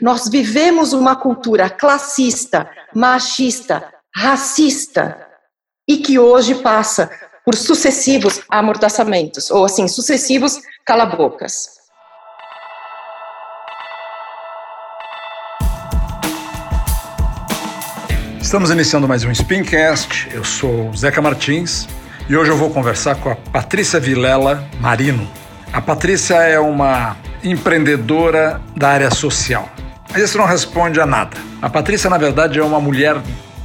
Nós vivemos uma cultura classista, machista, racista, e que hoje passa por sucessivos amordaçamentos, ou assim, sucessivos calabocas. Estamos iniciando mais um Spincast. Eu sou Zeca Martins e hoje eu vou conversar com a Patrícia Vilela Marino. A Patrícia é uma empreendedora da área social. Mas isso não responde a nada. A Patrícia, na verdade, é uma mulher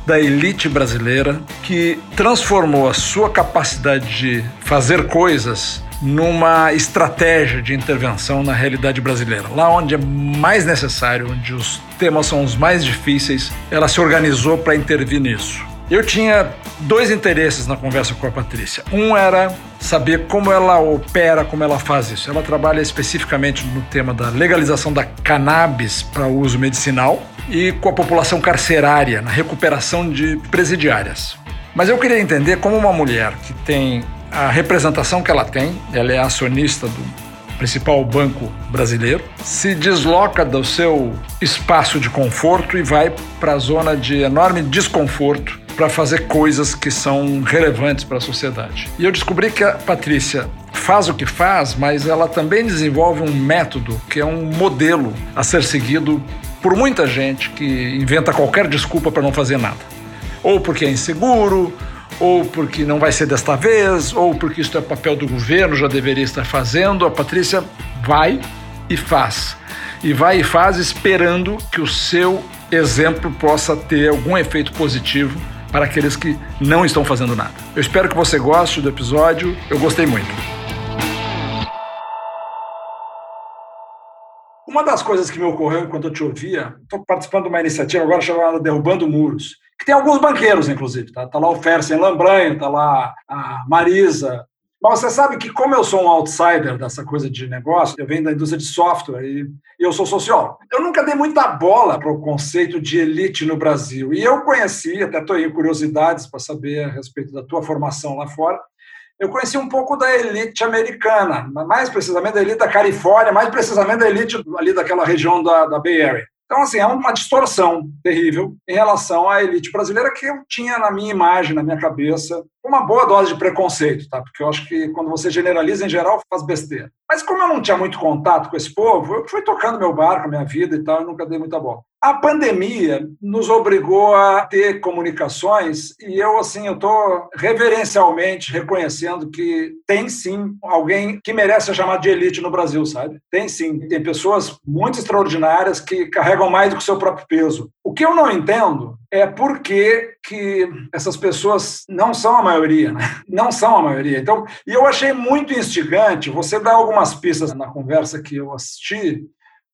da elite brasileira que transformou a sua capacidade de fazer coisas numa estratégia de intervenção na realidade brasileira. Lá onde é mais necessário, onde os temas são os mais difíceis, ela se organizou para intervir nisso. Eu tinha dois interesses na conversa com a Patrícia. Um era saber como ela opera, como ela faz isso. Ela trabalha especificamente no tema da legalização da cannabis para uso medicinal e com a população carcerária, na recuperação de presidiárias. Mas eu queria entender como uma mulher que tem a representação que ela tem, ela é acionista do principal banco brasileiro, se desloca do seu espaço de conforto e vai para a zona de enorme desconforto para fazer coisas que são relevantes para a sociedade. E eu descobri que a Patrícia faz o que faz, mas ela também desenvolve um método que é um modelo a ser seguido por muita gente que inventa qualquer desculpa para não fazer nada. Ou porque é inseguro, ou porque não vai ser desta vez, ou porque isso é papel do governo, já deveria estar fazendo. A Patrícia vai e faz. E vai e faz esperando que o seu exemplo possa ter algum efeito positivo para aqueles que não estão fazendo nada. Eu espero que você goste do episódio, eu gostei muito. Uma das coisas que me ocorreu enquanto eu te ouvia, estou participando de uma iniciativa agora chamada Derrubando Muros, que tem alguns banqueiros, inclusive. Tá, tá lá o Fersen Lambranho, está lá a Marisa, mas você sabe que, como eu sou um outsider dessa coisa de negócio, eu venho da indústria de software e, eu sou sociólogo. Eu nunca dei muita bola para o conceito de elite no Brasil. E eu conheci, até estou aí curiosidades para saber a respeito da tua formação lá fora. Eu conheci um pouco da elite americana, mais precisamente da elite da Califórnia, mais precisamente da elite ali daquela região da, da Bay Area. Então, assim, é uma distorção terrível em relação à elite brasileira que eu tinha na minha imagem, na minha cabeça, uma boa dose de preconceito, tá? Porque eu acho que quando você generaliza em geral, faz besteira. Mas como eu não tinha muito contato com esse povo, eu fui tocando meu barco, minha vida e tal, e nunca dei muita bola. A pandemia nos obrigou a ter comunicações e eu, assim, eu estou reverencialmente reconhecendo que tem sim alguém que merece ser chamado de elite no Brasil, sabe? Tem sim. Tem pessoas muito extraordinárias que carregam mais do que o seu próprio peso. O que eu não entendo é por que, essas pessoas não são a maioria, né? Não são a maioria. Então, e eu achei muito instigante você dar algumas pistas na conversa que eu assisti,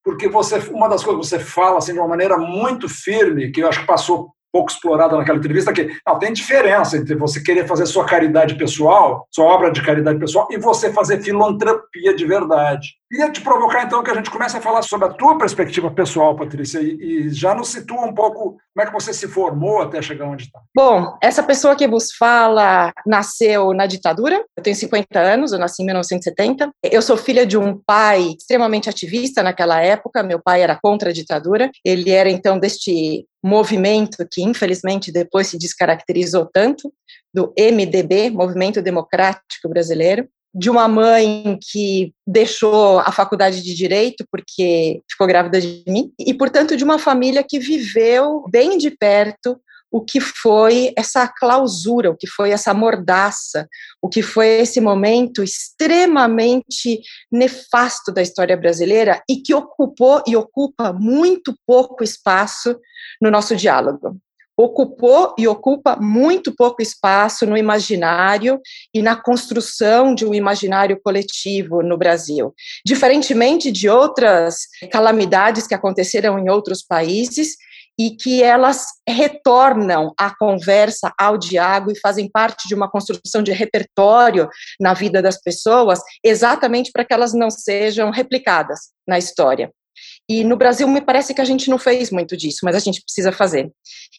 porque você uma das coisas que você fala assim de uma maneira muito firme, que eu acho que passou pouco explorada naquela entrevista, que não, tem diferença entre você querer fazer sua caridade pessoal, sua obra de caridade pessoal, e você fazer filantropia de verdade. Queria te provocar, então, que a gente comece a falar sobre a tua perspectiva pessoal, Patrícia, e, e já nos situa um pouco como é que você se formou até chegar onde está. Bom, essa pessoa que vos fala nasceu na ditadura, eu tenho 50 anos, eu nasci em 1970. Eu sou filha de um pai extremamente ativista naquela época, meu pai era contra a ditadura, ele era, então, deste movimento que, infelizmente, depois se descaracterizou tanto, do MDB, Movimento Democrático Brasileiro de uma mãe que deixou a faculdade de direito porque ficou grávida de mim e portanto de uma família que viveu bem de perto o que foi essa clausura, o que foi essa mordaça, o que foi esse momento extremamente nefasto da história brasileira e que ocupou e ocupa muito pouco espaço no nosso diálogo ocupou e ocupa muito pouco espaço no imaginário e na construção de um imaginário coletivo no Brasil. Diferentemente de outras calamidades que aconteceram em outros países e que elas retornam à conversa, ao diálogo e fazem parte de uma construção de repertório na vida das pessoas, exatamente para que elas não sejam replicadas na história. E no Brasil me parece que a gente não fez muito disso, mas a gente precisa fazer.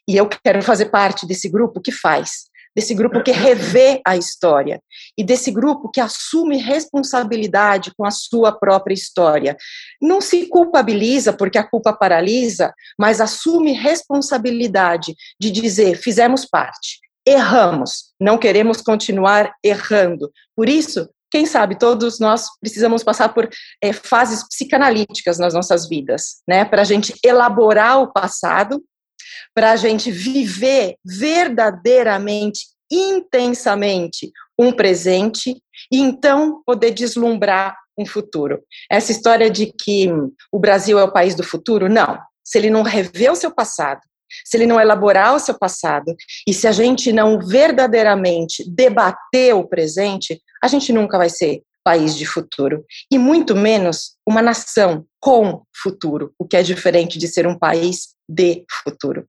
E eu quero fazer parte desse grupo que faz. desse grupo que revê a história e desse grupo que assume responsabilidade com a sua própria história. Não se culpabiliza porque a culpa paralisa, mas assume responsabilidade de dizer: fizemos parte, erramos, não queremos continuar errando. Por isso, quem sabe todos nós precisamos passar por é, fases psicanalíticas nas nossas vidas, né, para a gente elaborar o passado para a gente viver verdadeiramente, intensamente um presente e então poder deslumbrar um futuro. Essa história de que o Brasil é o país do futuro, não. Se ele não rever o seu passado, se ele não elaborar o seu passado e se a gente não verdadeiramente debater o presente, a gente nunca vai ser país de futuro e muito menos uma nação com futuro, o que é diferente de ser um país de futuro.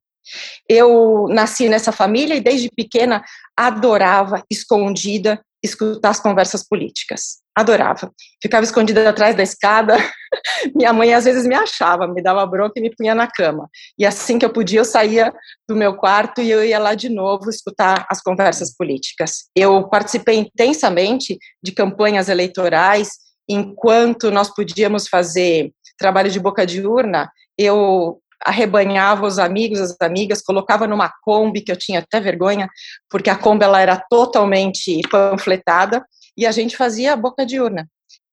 Eu nasci nessa família e desde pequena adorava, escondida, escutar as conversas políticas. Adorava. Ficava escondida atrás da escada. Minha mãe às vezes me achava, me dava bronca e me punha na cama. E assim que eu podia, eu saía do meu quarto e eu ia lá de novo escutar as conversas políticas. Eu participei intensamente de campanhas eleitorais enquanto nós podíamos fazer trabalho de boca de urna. Eu arrebanhava os amigos, as amigas, colocava numa Kombi, que eu tinha até vergonha, porque a Kombi ela era totalmente panfletada, e a gente fazia boca de urna.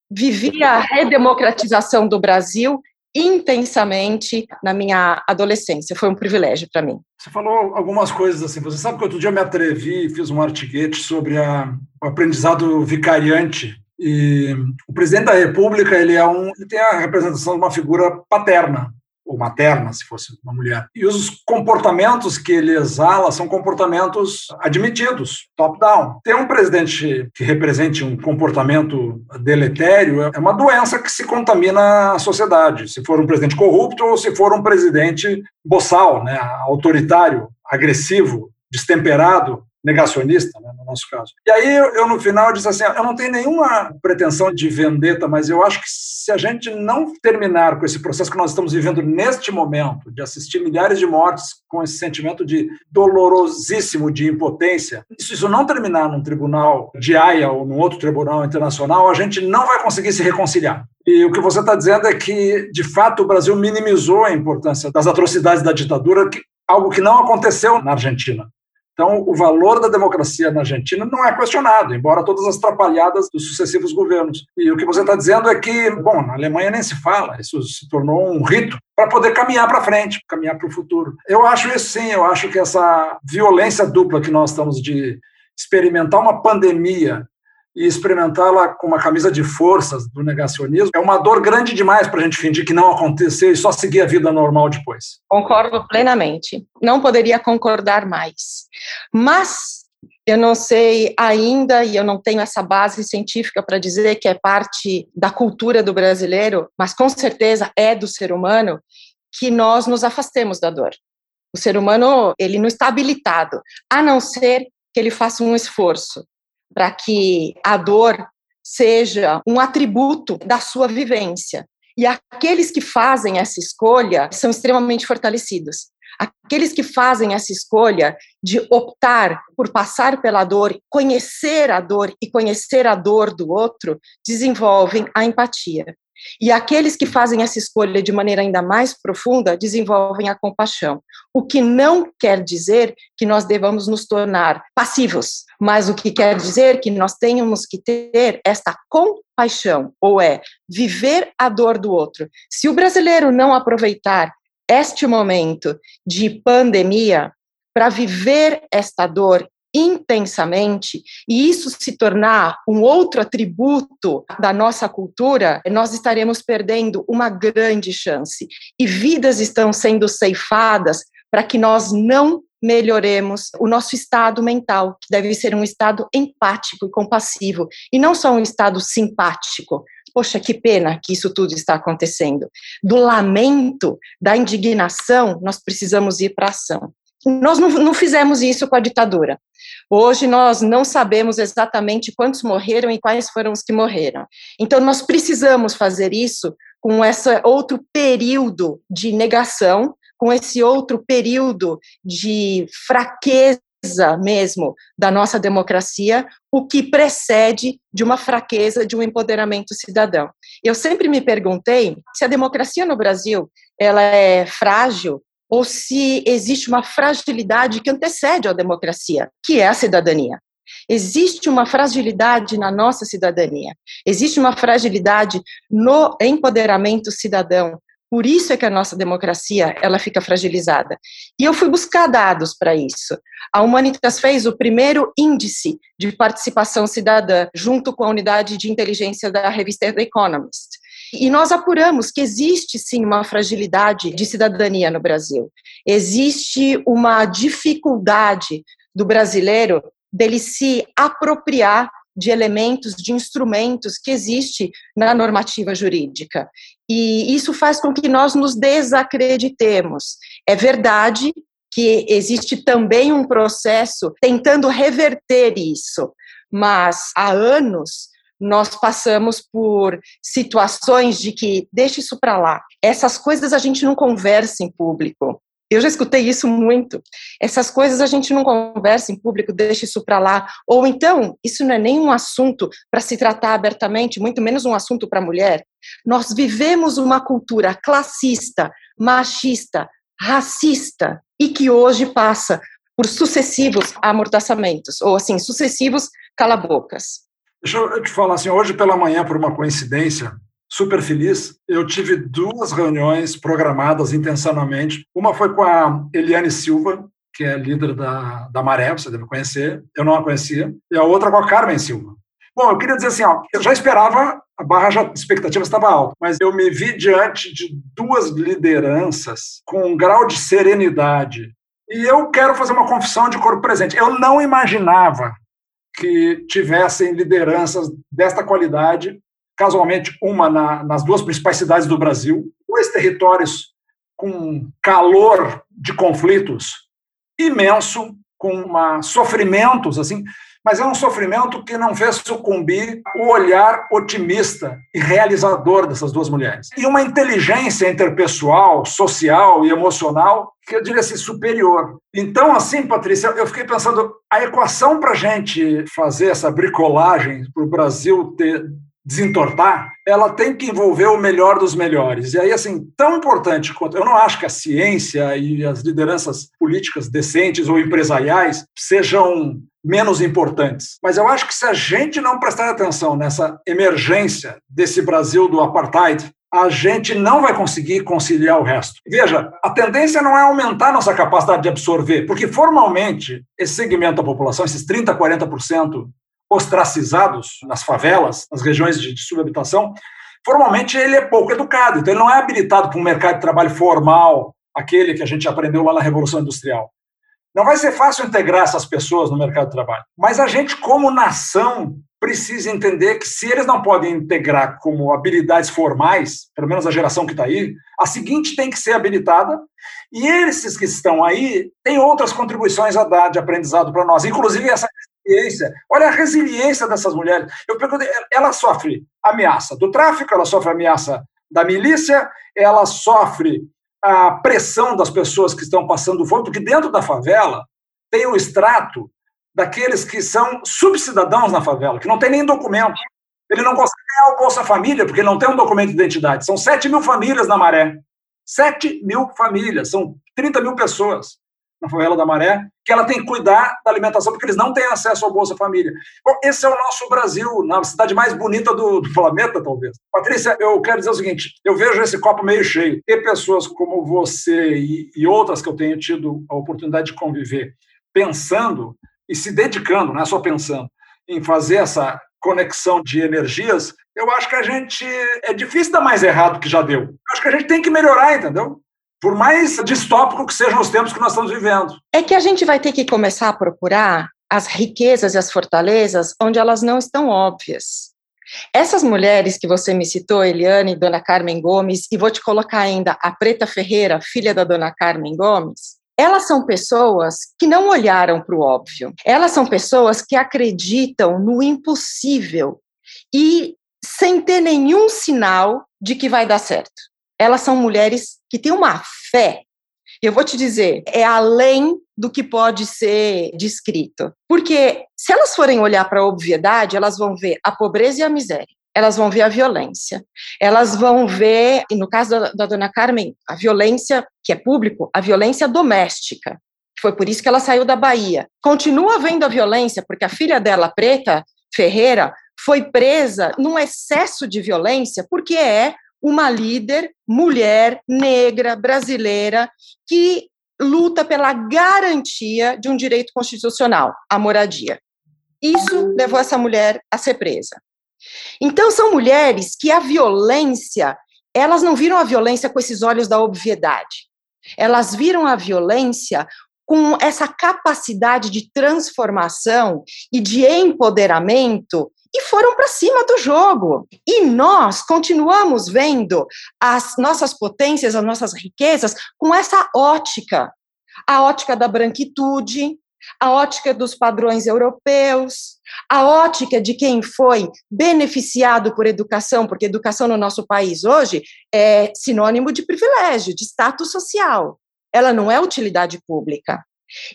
Vivia a redemocratização do Brasil intensamente na minha adolescência. Foi um privilégio para mim. Você falou algumas coisas assim. Você sabe que outro dia eu me atrevi e fiz um artiguete sobre a, o aprendizado vicariante. E o presidente da República ele é um, ele tem a representação de uma figura paterna ou materna, se fosse uma mulher. E os comportamentos que ele exala são comportamentos admitidos, top-down. Ter um presidente que represente um comportamento deletério é uma doença que se contamina a sociedade. Se for um presidente corrupto ou se for um presidente boçal, né, autoritário, agressivo, destemperado, negacionista, né, no nosso caso. E aí eu, eu, no final disse assim, eu não tenho nenhuma pretensão de vendetta, mas eu acho que se a gente não terminar com esse processo que nós estamos vivendo neste momento, de assistir milhares de mortes com esse sentimento de dolorosíssimo de impotência, se isso não terminar num tribunal de Haia ou num outro tribunal internacional, a gente não vai conseguir se reconciliar. E o que você está dizendo é que, de fato, o Brasil minimizou a importância das atrocidades da ditadura, que, algo que não aconteceu na Argentina. Então, o valor da democracia na Argentina não é questionado, embora todas as atrapalhadas dos sucessivos governos. E o que você está dizendo é que, bom, na Alemanha nem se fala, isso se tornou um rito para poder caminhar para frente, caminhar para o futuro. Eu acho isso sim, eu acho que essa violência dupla que nós estamos de experimentar uma pandemia e experimentá-la com uma camisa de forças do negacionismo é uma dor grande demais para a gente fingir que não aconteceu e só seguir a vida normal depois. Concordo plenamente. Não poderia concordar mais. Mas eu não sei ainda, e eu não tenho essa base científica para dizer que é parte da cultura do brasileiro, mas com certeza é do ser humano, que nós nos afastemos da dor. O ser humano, ele não está habilitado, a não ser que ele faça um esforço para que a dor seja um atributo da sua vivência. E aqueles que fazem essa escolha são extremamente fortalecidos. Aqueles que fazem essa escolha de optar por passar pela dor, conhecer a dor e conhecer a dor do outro, desenvolvem a empatia. E aqueles que fazem essa escolha de maneira ainda mais profunda desenvolvem a compaixão. O que não quer dizer que nós devamos nos tornar passivos, mas o que quer dizer que nós tenhamos que ter esta compaixão, ou é viver a dor do outro. Se o brasileiro não aproveitar este momento de pandemia para viver esta dor intensamente e isso se tornar um outro atributo da nossa cultura, nós estaremos perdendo uma grande chance. E vidas estão sendo ceifadas para que nós não melhoremos o nosso estado mental, que deve ser um estado empático e compassivo, e não só um estado simpático. Poxa, que pena que isso tudo está acontecendo. Do lamento, da indignação, nós precisamos ir para a ação. Nós não, não, fizemos isso com a ditadura. Hoje nós não sabemos exatamente quantos morreram e quais foram os que morreram. Então nós precisamos fazer isso com esse outro período de negação, com esse outro período de fraqueza mesmo da nossa democracia, o que precede de uma fraqueza de um empoderamento cidadão. Eu sempre me perguntei se a democracia no Brasil ela é frágil ou se existe uma fragilidade que antecede a democracia, que é a cidadania. Existe uma fragilidade na nossa cidadania, existe uma fragilidade no empoderamento cidadão. Por isso é que a nossa democracia ela fica fragilizada. E eu fui buscar dados para isso. A Humanitas fez o primeiro índice de participação cidadã junto com a unidade de inteligência da revista The Economist. E nós apuramos que existe sim uma fragilidade de cidadania no Brasil. Existe uma dificuldade do brasileiro dele se apropriar de elementos, de instrumentos que existe na normativa jurídica. E isso faz com que nós nos desacreditemos. É verdade que existe também um processo tentando reverter isso, mas há anos nós passamos por situações de que deixa isso para lá. Essas coisas a gente não conversa em público. Eu já escutei isso muito. Essas coisas a gente não conversa em público, deixa isso para lá. Ou então, isso não é nem um assunto para se tratar abertamente, muito menos um assunto para mulher. Nós vivemos uma cultura classista, machista, racista e que hoje passa por sucessivos amordaçamentos, ou assim, sucessivos calabocas. Deixa eu te falar assim, hoje pela manhã, por uma coincidência, super feliz. Eu tive duas reuniões programadas intencionalmente. Uma foi com a Eliane Silva, que é líder da, da Maré, você deve conhecer, eu não a conhecia, e a outra com a Carmen Silva. Bom, eu queria dizer assim, ó, eu já esperava, a barra de expectativa estava alta, mas eu me vi diante de duas lideranças com um grau de serenidade. E eu quero fazer uma confissão de corpo presente. Eu não imaginava que tivessem lideranças desta qualidade casualmente uma na, nas duas principais cidades do Brasil, dois territórios com calor de conflitos imenso, com uma, sofrimentos assim, mas é um sofrimento que não fez sucumbir o olhar otimista e realizador dessas duas mulheres. E uma inteligência interpessoal, social e emocional que eu diria assim, superior. Então, assim, Patrícia, eu fiquei pensando, a equação para a gente fazer essa bricolagem, para o Brasil ter desentortar, ela tem que envolver o melhor dos melhores. E aí, assim, tão importante quanto. Eu não acho que a ciência e as lideranças políticas decentes ou empresariais sejam menos importantes. Mas eu acho que se a gente não prestar atenção nessa emergência desse Brasil do apartheid, a gente não vai conseguir conciliar o resto. Veja, a tendência não é aumentar nossa capacidade de absorver, porque formalmente esse segmento da população, esses 30, 40% ostracizados nas favelas, nas regiões de, subhabitação, formalmente ele é pouco educado, então ele não é habilitado para um mercado de trabalho formal, aquele que a gente aprendeu lá na Revolução Industrial. Não vai ser fácil integrar essas pessoas no mercado de trabalho, mas a gente, como nação, precisa entender que se eles não podem integrar como habilidades formais, pelo menos a geração que está aí, a seguinte tem que ser habilitada, e esses que estão aí têm outras contribuições a dar de aprendizado para nós, inclusive essa resiliência. Olha a resiliência dessas mulheres. Eu ela sofre ameaça do tráfico, ela sofre ameaça da milícia, ela sofre a pressão das pessoas que estão passando fome, porque dentro da favela tem o extrato daqueles que são subcidadãos na favela, que não tem nem documento. Ele não consegue ganhar o Bolsa Família, porque não tem um documento de identidade. São 7 mil famílias na Maré. 7 mil famílias, são 30 mil pessoas na favela da Maré, que ela tem que cuidar da alimentação, porque eles não têm acesso ao Bolsa Família. Bom, esse é o nosso Brasil, na cidade mais bonita do, do planeta, talvez. Patrícia, eu quero dizer o seguinte: eu vejo esse copo meio cheio. Ter pessoas como você e, e outras que eu tenho tido a oportunidade de conviver, pensando e se dedicando, não é só pensando, em fazer essa conexão de energias, eu acho que a gente. É difícil dar mais errado que já deu. Eu acho que a gente tem que melhorar, entendeu? Por mais distópico que sejam os tempos que nós estamos vivendo. É que a gente vai ter que começar a procurar as riquezas e as fortalezas onde elas não estão óbvias. Essas mulheres que você me citou, Eliane Dona Carmen Gomes, e vou te colocar ainda a Preta Ferreira, filha da Dona Carmen Gomes, elas são pessoas que não olharam para o óbvio. Elas são pessoas que acreditam no impossível e sem ter nenhum sinal de que vai dar certo elas são mulheres que têm uma fé Eu vou te dizer, é além do que pode ser descrito. Porque se elas forem olhar para a obviedade, elas vão ver a pobreza e a miséria. Elas vão ver a violência. Elas vão ver, no caso da, da dona Carmen, a violência que é público, a violência doméstica. Foi por isso que ela saiu da Bahia. Continua vendo a violência, porque a filha dela, Preta Ferreira, foi presa num excesso de violência, porque é uma líder mulher negra brasileira que luta pela garantia de um direito constitucional, a moradia. Isso levou essa mulher a ser presa. Então são mulheres que a violência, elas não viram a violência com esses olhos da obviedade. Elas viram a violência com essa capacidade de transformação e de empoderamento e foram para cima do jogo. E nós continuamos vendo as nossas potências, as nossas riquezas com essa ótica, a ótica da branquitude, a ótica dos padrões europeus, a ótica de quem foi beneficiado por educação, porque educação no nosso país hoje é sinônimo de privilégio, de status social. Ela não é utilidade pública.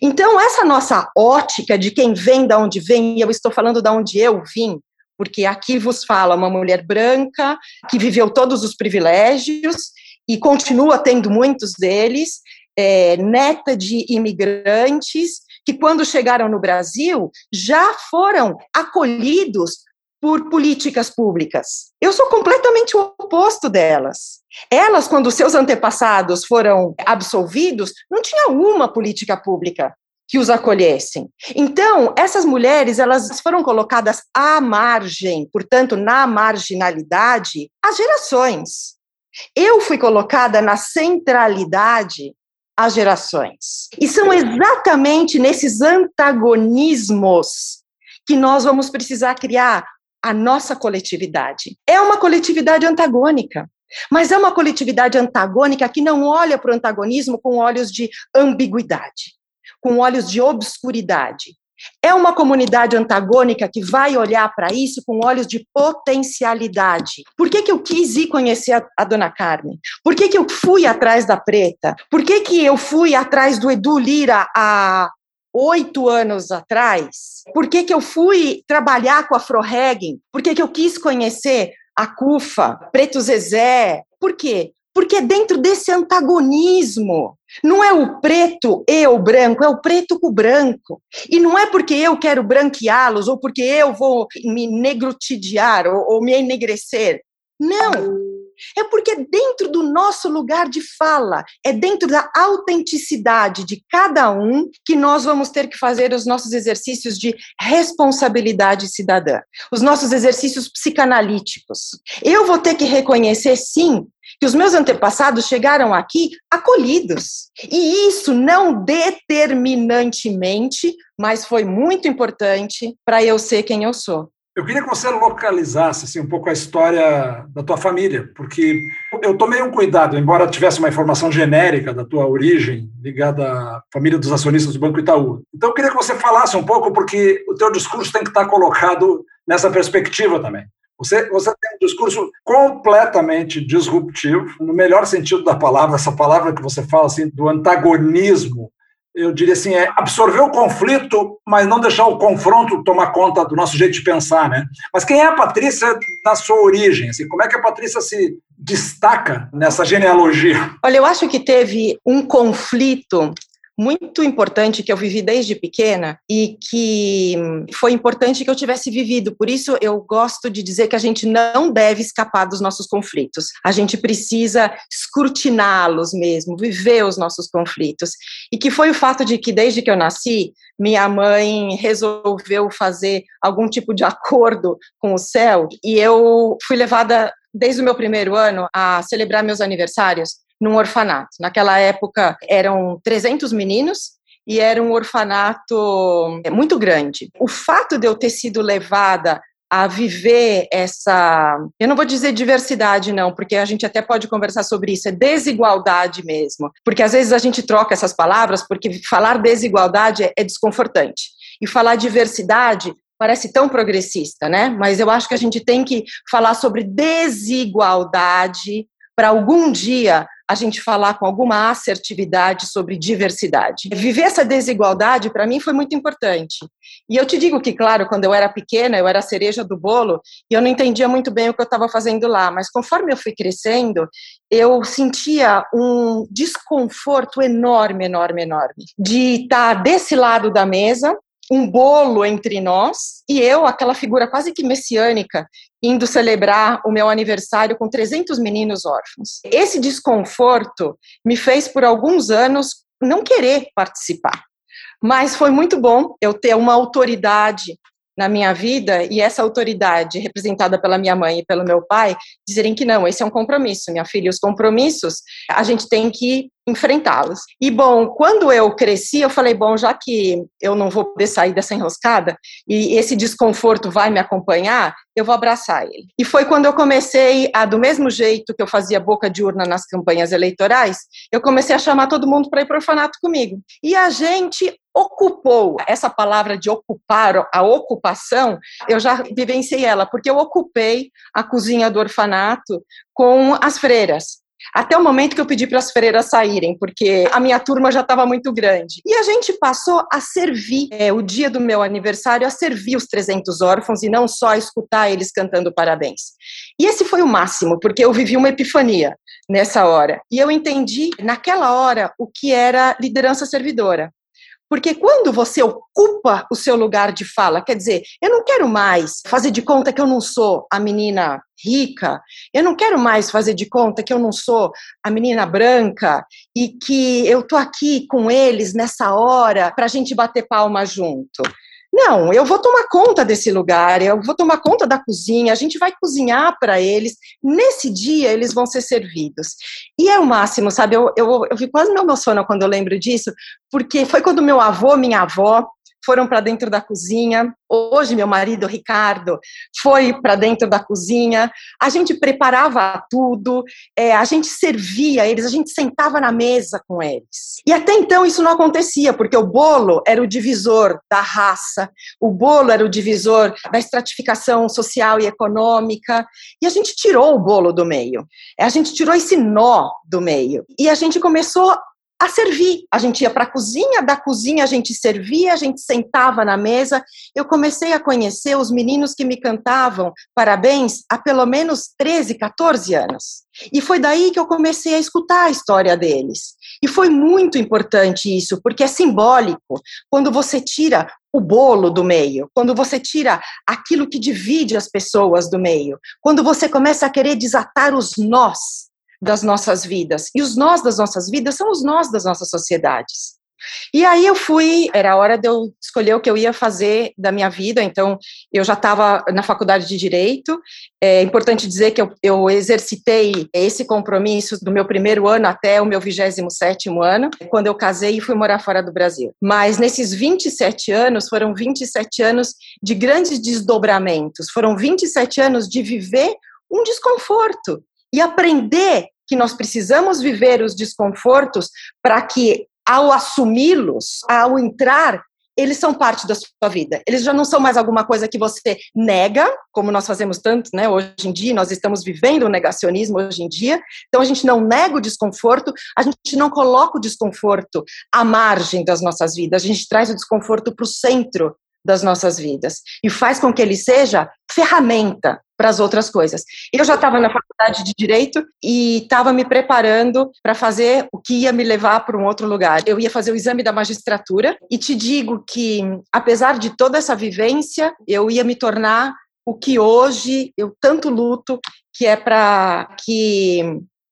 Então, essa nossa ótica de quem vem da onde vem, e eu estou falando da onde eu vim, porque aqui vos fala uma mulher branca que viveu todos os privilégios e continua tendo muitos deles, é, neta de imigrantes que, quando chegaram no Brasil, já foram acolhidos por políticas públicas. Eu sou completamente o oposto delas. Elas, quando seus antepassados foram absolvidos, não tinha uma política pública que os acolhessem. Então, essas mulheres, elas foram colocadas à margem, portanto, na marginalidade, as gerações. Eu fui colocada na centralidade às gerações. E são exatamente nesses antagonismos que nós vamos precisar criar a nossa coletividade. É uma coletividade antagônica. Mas é uma coletividade antagônica que não olha para o antagonismo com olhos de ambiguidade, com olhos de obscuridade. É uma comunidade antagônica que vai olhar para isso com olhos de potencialidade. Por que, que eu quis ir conhecer a, a dona Carmen? Por que, que eu fui atrás da Preta? Por que, que eu fui atrás do Edu Lira há oito anos atrás? Por que, que eu fui trabalhar com a Frohegen? Por que, que eu quis conhecer a CUFA, Preto Zezé? Por quê? Porque dentro desse antagonismo, não é o preto e o branco, é o preto com o branco. E não é porque eu quero branqueá-los ou porque eu vou me negrutidiar ou, ou me enegrecer. Não. É porque dentro do nosso lugar de fala, é dentro da autenticidade de cada um que nós vamos ter que fazer os nossos exercícios de responsabilidade cidadã, os nossos exercícios psicanalíticos. Eu vou ter que reconhecer, sim, que os meus antepassados chegaram aqui acolhidos. E isso não determinantemente, mas foi muito importante para eu ser quem eu sou. Eu queria que você localizasse assim, um pouco a história da tua família, porque eu tomei um cuidado, embora tivesse uma informação genérica da tua origem ligada à família dos acionistas do Banco Itaú. Então eu queria que você falasse um pouco, porque o teu discurso tem que estar colocado nessa perspectiva também. Você, você tem um discurso completamente disruptivo, no melhor sentido da palavra, essa palavra que você fala assim, do antagonismo. Eu diria assim, é absorver o conflito, mas não deixar o confronto tomar conta do nosso jeito de pensar, né? Mas quem é a Patrícia na sua origem? Assim, como é que a Patrícia se destaca nessa genealogia? Olha, eu acho que teve um conflito muito importante que eu vivi desde pequena e que foi importante que eu tivesse vivido. Por isso, eu gosto de dizer que a gente não deve escapar dos nossos conflitos. A gente precisa escrutiná-los mesmo, viver os nossos conflitos. E que foi o fato de que, desde que eu nasci, minha mãe resolveu fazer algum tipo de acordo com o céu e eu fui levada desde o meu primeiro ano a celebrar meus aniversários num orfanato. Naquela época eram 300 meninos e era um orfanato é, muito grande. O fato de eu ter sido levada a viver essa, eu não vou dizer diversidade não, porque a gente até pode conversar sobre isso, é desigualdade mesmo, porque às vezes a gente troca essas palavras porque falar desigualdade é desconfortante e falar diversidade parece tão progressista, né? Mas eu acho que a gente tem que falar sobre desigualdade para algum dia a gente falar com alguma assertividade sobre diversidade. Viver essa desigualdade, para mim, foi muito importante. E eu te digo que, claro, quando eu era pequena, eu era a cereja do bolo e eu não entendia muito bem o que eu estava fazendo lá, mas conforme eu fui crescendo, eu sentia um desconforto enorme, enorme, enorme de estar desse lado da mesa um bolo entre nós e eu, aquela figura quase que messiânica, indo celebrar o meu aniversário com 300 meninos órfãos. Esse desconforto me fez, por alguns anos, não querer participar. Mas foi muito bom eu ter uma autoridade na minha vida e essa autoridade representada pela minha mãe e pelo meu pai dizerem que não, esse é um compromisso, minha filha, os compromissos a gente tem que enfrentá-los. E bom, quando eu cresci, eu falei, bom, já que eu não vou poder sair dessa enroscada e esse desconforto vai me acompanhar, eu vou abraçar ele. E foi quando eu comecei a, do mesmo jeito que eu fazia boca de urna nas campanhas eleitorais, eu comecei a chamar todo mundo para ir para o orfanato comigo. E a gente ocupou essa palavra de ocupar, a ocupação, eu já vivenciei ela, porque eu ocupei a cozinha do orfanato com as freiras. Até o momento que eu pedi para as freiras saírem, porque a minha turma já estava muito grande. E a gente passou a servir, é, o dia do meu aniversário, a servir os 300 órfãos e não só a escutar eles cantando parabéns. E esse foi o máximo, porque eu vivi uma epifania nessa hora. E eu entendi, naquela hora, o que era liderança servidora. Porque quando você ocupa o seu lugar de fala, quer dizer, eu não quero mais fazer de conta que eu não sou a menina rica, eu não quero mais fazer de conta que eu não sou a menina branca e que eu tô aqui com eles nessa hora para a gente bater palma junto. Não, eu vou tomar conta desse lugar, eu vou tomar conta da cozinha, a gente vai cozinhar para eles. Nesse dia, eles vão ser servidos. E é o máximo, sabe? Eu, eu, eu vi quase me emociono quando eu lembro disso, porque foi quando meu avô, minha avó, foram para dentro da cozinha. Hoje, meu marido, Ricardo, foi para dentro da cozinha. A gente preparava tudo, é, a gente servia eles, a gente sentava na mesa com eles. E até então isso não acontecia, porque o bolo era o divisor da raça, o bolo era o divisor da estratificação social e econômica. E a gente tirou o bolo do meio. A gente tirou esse nó do meio. E a gente começou a servir. A gente ia para a cozinha, da cozinha a gente servia, a gente sentava na mesa. Eu comecei a conhecer os meninos que me cantavam parabéns há pelo menos 13, 14 anos. E foi daí que eu comecei a escutar a história deles. E foi muito importante isso, porque é simbólico. Quando você tira o bolo do meio, quando você tira aquilo que divide as pessoas do meio, quando você começa a querer desatar os nós das nossas vidas. E os nós das nossas vidas são os nós das nossas sociedades. E aí eu fui, era a hora de eu escolher o que eu ia fazer da minha vida, então eu já estava na faculdade de Direito, é importante dizer que eu, eu exercitei esse compromisso do meu primeiro ano até o meu 27 ano, quando eu casei e fui morar fora do Brasil. Mas nesses 27 anos, foram 27 anos de grandes desdobramentos, foram 27 anos de viver um desconforto, e aprender que nós precisamos viver os desconfortos para que, ao assumi-los, ao entrar, eles são parte da sua vida. Eles já não são mais alguma coisa que você nega, como nós fazemos tanto, né? Hoje em dia, nós estamos vivendo o negacionismo hoje em dia. Então, a gente não nega o desconforto, a gente não coloca o desconforto à margem das nossas vidas, a gente traz o desconforto para o centro das nossas vidas e faz com que ele seja ferramenta para as outras coisas. Eu já estava na faculdade de direito e estava me preparando para fazer o que ia me levar para um outro lugar. Eu ia fazer o exame da magistratura e te digo que, apesar de toda essa vivência, eu ia me tornar o que hoje eu tanto luto, que é para que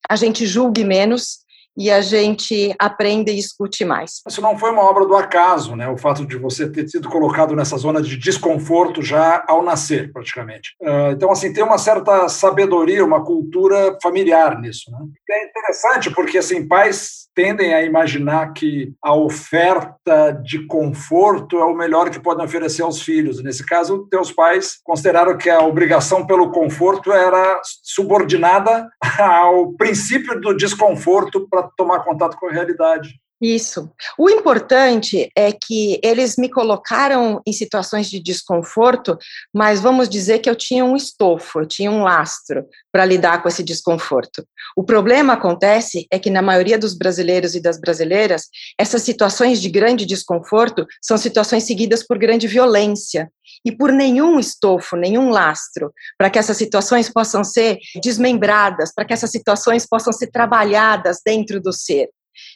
a gente julgue menos e a gente aprende e escute mais. Isso não foi uma obra do acaso, né? O fato de você ter sido colocado nessa zona de desconforto já ao nascer, praticamente. Uh, então, assim, tem uma certa sabedoria, uma cultura familiar nisso, né? É interessante porque, assim, pais tendem a imaginar que a oferta de conforto é o melhor que podem oferecer aos filhos. Nesse caso, teus pais consideraram que a obrigação pelo conforto era subordinada ao princípio do desconforto para tomar contato com a realidade. Isso. O importante é que eles me colocaram em situações de desconforto, mas vamos dizer que eu tinha um estofo, eu tinha um lastro para lidar com esse desconforto. O problema acontece é que na maioria dos brasileiros e das brasileiras, essas situações de grande desconforto são situações seguidas por grande violência e por nenhum estofo, nenhum lastro, para que essas situações possam ser desmembradas, para que essas situações possam ser trabalhadas dentro do ser.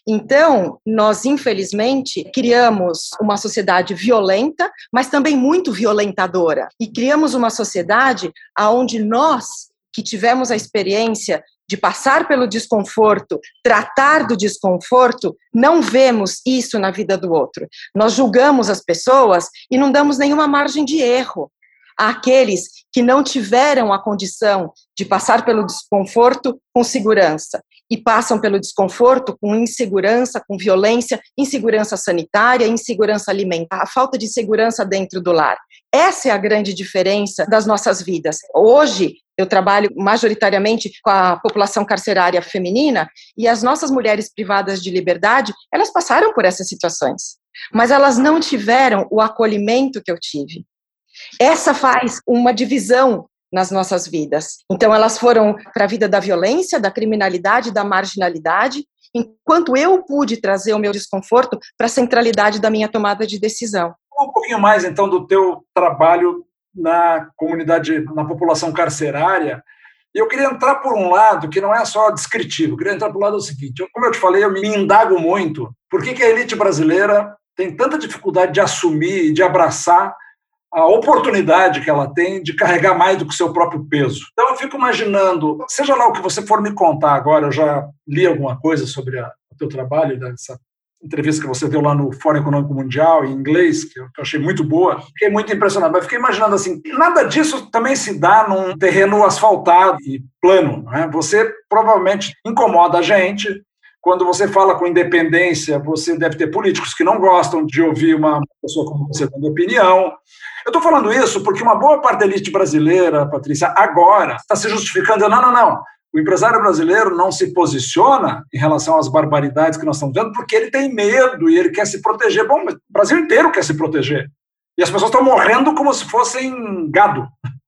Então, nós, infelizmente, criamos uma sociedade violenta, mas também muito violentadora. E criamos uma sociedade onde nós, que tivemos a experiência de passar pelo desconforto, tratar do desconforto, não vemos isso na vida do outro. Nós julgamos as pessoas e não damos nenhuma margem de erro àqueles que não tiveram a condição de passar pelo desconforto com segurança e passam pelo desconforto com insegurança, com violência, insegurança sanitária, insegurança alimentar, a falta de segurança dentro do lar. Essa é a grande diferença das nossas vidas. Hoje, eu trabalho majoritariamente com a população carcerária feminina e as nossas mulheres privadas de liberdade, elas passaram por essas situações, mas elas não tiveram o acolhimento que eu tive. Essa faz uma divisão nas nossas vidas. Então, elas foram para a vida da violência, da criminalidade, da marginalidade, enquanto eu pude trazer o meu desconforto para a centralidade da minha tomada de decisão. Um pouquinho mais, então, do teu trabalho na comunidade, na população carcerária. E eu queria entrar por um lado que não é só descritivo, eu queria entrar por um lado do seguinte: eu, como eu te falei, eu me indago muito por que, que a elite brasileira tem tanta dificuldade de assumir de abraçar a oportunidade que ela tem de carregar mais do que o seu próprio peso. Então eu fico imaginando, seja lá o que você for me contar agora, eu já li alguma coisa sobre a, o teu trabalho, dessa entrevista que você deu lá no Fórum Econômico Mundial em inglês, que eu, que eu achei muito boa. Fiquei muito impressionado, mas fiquei imaginando assim, nada disso também se dá num terreno asfaltado e plano. Né? Você provavelmente incomoda a gente, quando você fala com independência, você deve ter políticos que não gostam de ouvir uma pessoa como você dando opinião. Eu estou falando isso porque uma boa parte da elite brasileira, Patrícia, agora está se justificando. Não, não, não. O empresário brasileiro não se posiciona em relação às barbaridades que nós estamos vendo porque ele tem medo e ele quer se proteger. Bom, o Brasil inteiro quer se proteger. E as pessoas estão morrendo como se fossem gado.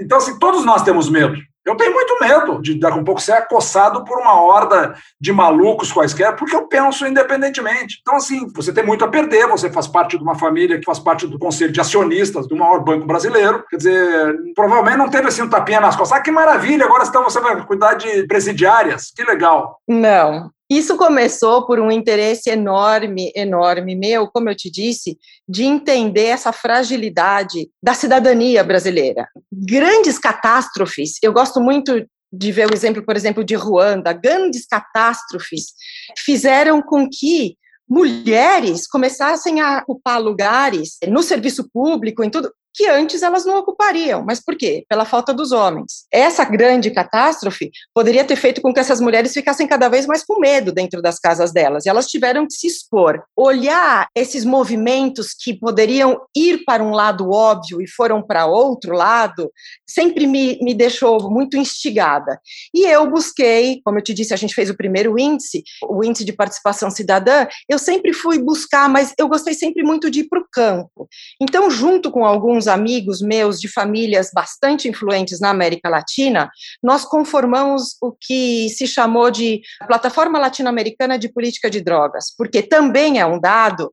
Então, assim, todos nós temos medo. Eu tenho muito medo de a um pouco ser acossado por uma horda de malucos quaisquer, porque eu penso independentemente. Então, assim, você tem muito a perder, você faz parte de uma família que faz parte do conselho de acionistas do maior banco brasileiro. Quer dizer, provavelmente não teve assim um tapinha nas costas. Ah, que maravilha, agora então você vai cuidar de presidiárias. Que legal. Não, isso começou por um interesse enorme, enorme meu, como eu te disse, de entender essa fragilidade da cidadania brasileira. Grandes catástrofes, eu gosto muito de ver o exemplo, por exemplo, de Ruanda, grandes catástrofes fizeram com que mulheres começassem a ocupar lugares no serviço público, em tudo, que antes elas não ocupariam. Mas por quê? Pela falta dos homens. Essa grande catástrofe poderia ter feito com que essas mulheres ficassem cada vez mais com medo dentro das casas delas, e elas tiveram que se expor. Olhar esses movimentos que poderiam ir para um lado óbvio e foram para outro lado, sempre me, me deixou muito instigada. E eu busquei, como eu te disse, a gente fez o primeiro índice, o índice de participação cidadã, eu sempre fui buscar, mas eu gostei sempre muito de ir para o campo. Então, junto com alguns amigos meus de famílias bastante influentes na América Latina, nós conformamos o que se chamou de Plataforma Latino-Americana de Política de Drogas, porque também é um dado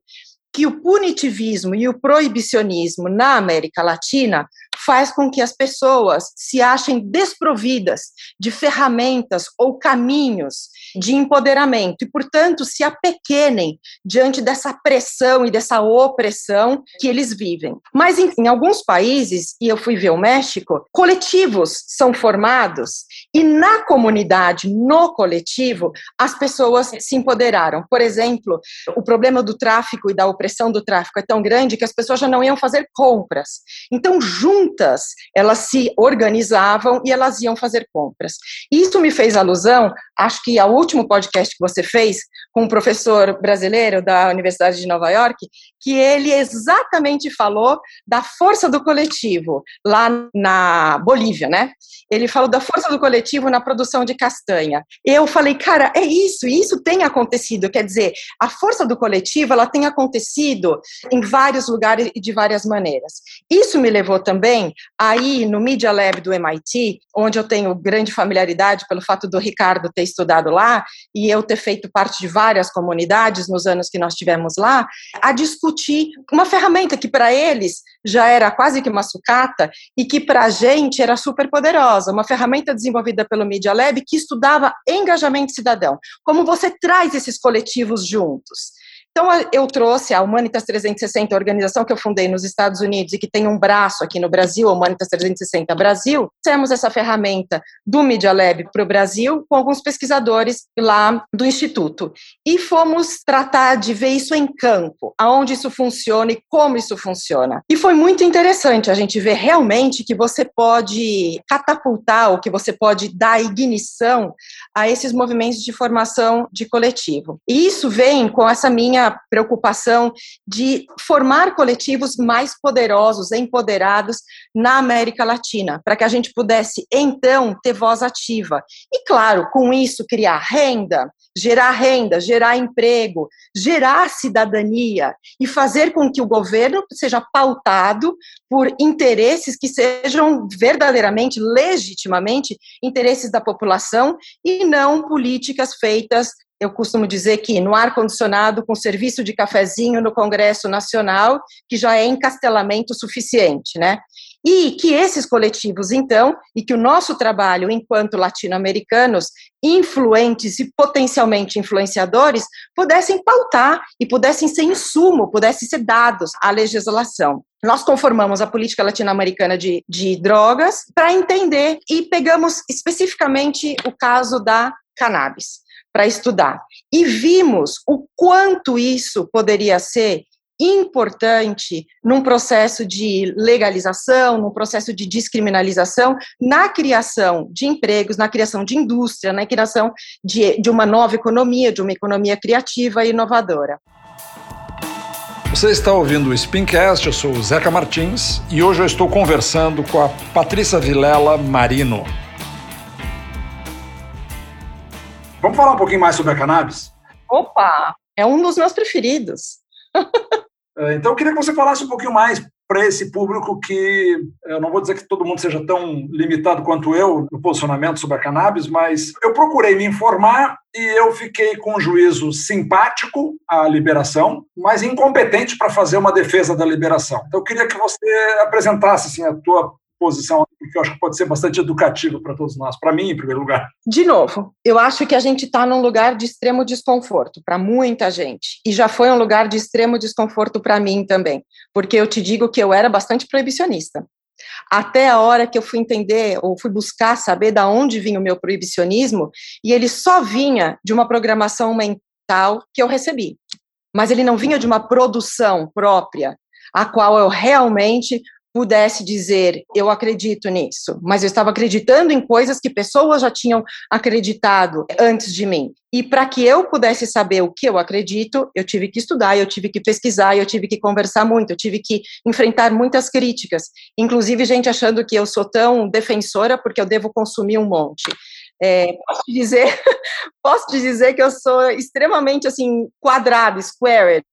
que o punitivismo e o proibicionismo na América Latina faz com que as pessoas se achem desprovidas de ferramentas ou caminhos de empoderamento e, portanto, se apequenem diante dessa pressão e dessa opressão que eles vivem. Mas em, em alguns países, e eu fui ver o México, coletivos são formados e na comunidade, no coletivo, as pessoas se empoderaram. Por exemplo, o problema do tráfico e da opressão do tráfico é tão grande que as pessoas já não iam fazer compras. Então, juntas, elas se organizavam e elas iam fazer compras. Isso me fez alusão, acho que ao último podcast que você fez com um professor brasileiro da Universidade de Nova York, que ele exatamente falou da força do coletivo lá na Bolívia, né? Ele falou da força do coletivo na produção de castanha. Eu falei, cara, é isso, isso tem acontecido. Quer dizer, a força do coletivo ela tem acontecido em vários lugares e de várias maneiras. Isso me levou também aí no Media Lab do MIT, onde eu tenho grande familiaridade pelo fato do Ricardo ter estudado lá e eu ter feito parte de várias comunidades nos anos que nós tivemos lá, a discutir uma ferramenta que para eles já era quase que uma sucata e que para a gente era super poderosa, uma ferramenta desenvolvida pelo Media Lab que estudava engajamento cidadão, como você traz esses coletivos juntos. Então, eu trouxe a Humanitas 360, a organização que eu fundei nos Estados Unidos e que tem um braço aqui no Brasil, a Humanitas 360 Brasil. Temos essa ferramenta do Media Lab para o Brasil com alguns pesquisadores lá do Instituto. E fomos tratar de ver isso em campo, aonde isso funciona e como isso funciona. E foi muito interessante a gente ver realmente que você pode catapultar ou que você pode dar ignição a esses movimentos de formação de coletivo. E isso vem com essa minha preocupação de formar coletivos mais poderosos, empoderados na América Latina, para que a gente pudesse, então, ter voz ativa. E, claro, com isso, criar renda, gerar renda, gerar emprego, gerar cidadania e fazer com que o governo seja pautado por interesses que sejam verdadeiramente, legitimamente, interesses da população e não políticas feitas eu costumo dizer que no ar-condicionado, com serviço de cafezinho no Congresso Nacional, que já é encastelamento suficiente, né? E que esses coletivos, então, e que o nosso trabalho enquanto latino-americanos, influentes e potencialmente influenciadores, pudessem pautar e pudessem ser insumo, pudessem ser dados à legislação. Nós conformamos a política latino-americana de, de drogas para entender e pegamos especificamente o caso da cannabis para estudar. E vimos o quanto isso poderia ser importante num processo de legalização, num processo de descriminalização, na criação de empregos, na criação de indústria, na criação de, de uma nova economia, de uma economia criativa e inovadora. Você está ouvindo o Spincast, eu sou o Zeca Martins e hoje eu estou conversando com a Patrícia Vilela Marino. Vamos falar um pouquinho mais sobre a cannabis? Opa, é um dos meus preferidos. É, então, eu queria que você falasse um pouquinho mais para esse público que eu não vou dizer que todo mundo seja tão limitado quanto eu no posicionamento sobre a cannabis, mas eu procurei me informar e eu fiquei com um juízo simpático à liberação, mas incompetente para fazer uma defesa da liberação. Então eu queria que você apresentasse assim, a tua posição que eu acho que pode ser bastante educativo para todos nós, para mim, em primeiro lugar. De novo, eu acho que a gente está num lugar de extremo desconforto para muita gente, e já foi um lugar de extremo desconforto para mim também, porque eu te digo que eu era bastante proibicionista. Até a hora que eu fui entender, ou fui buscar saber da onde vinha o meu proibicionismo, e ele só vinha de uma programação mental que eu recebi. Mas ele não vinha de uma produção própria, a qual eu realmente pudesse dizer eu acredito nisso, mas eu estava acreditando em coisas que pessoas já tinham acreditado antes de mim. E para que eu pudesse saber o que eu acredito, eu tive que estudar, eu tive que pesquisar, eu tive que conversar muito, eu tive que enfrentar muitas críticas, inclusive gente achando que eu sou tão defensora porque eu devo consumir um monte. É, posso dizer, posso dizer que eu sou extremamente assim quadrado, squared,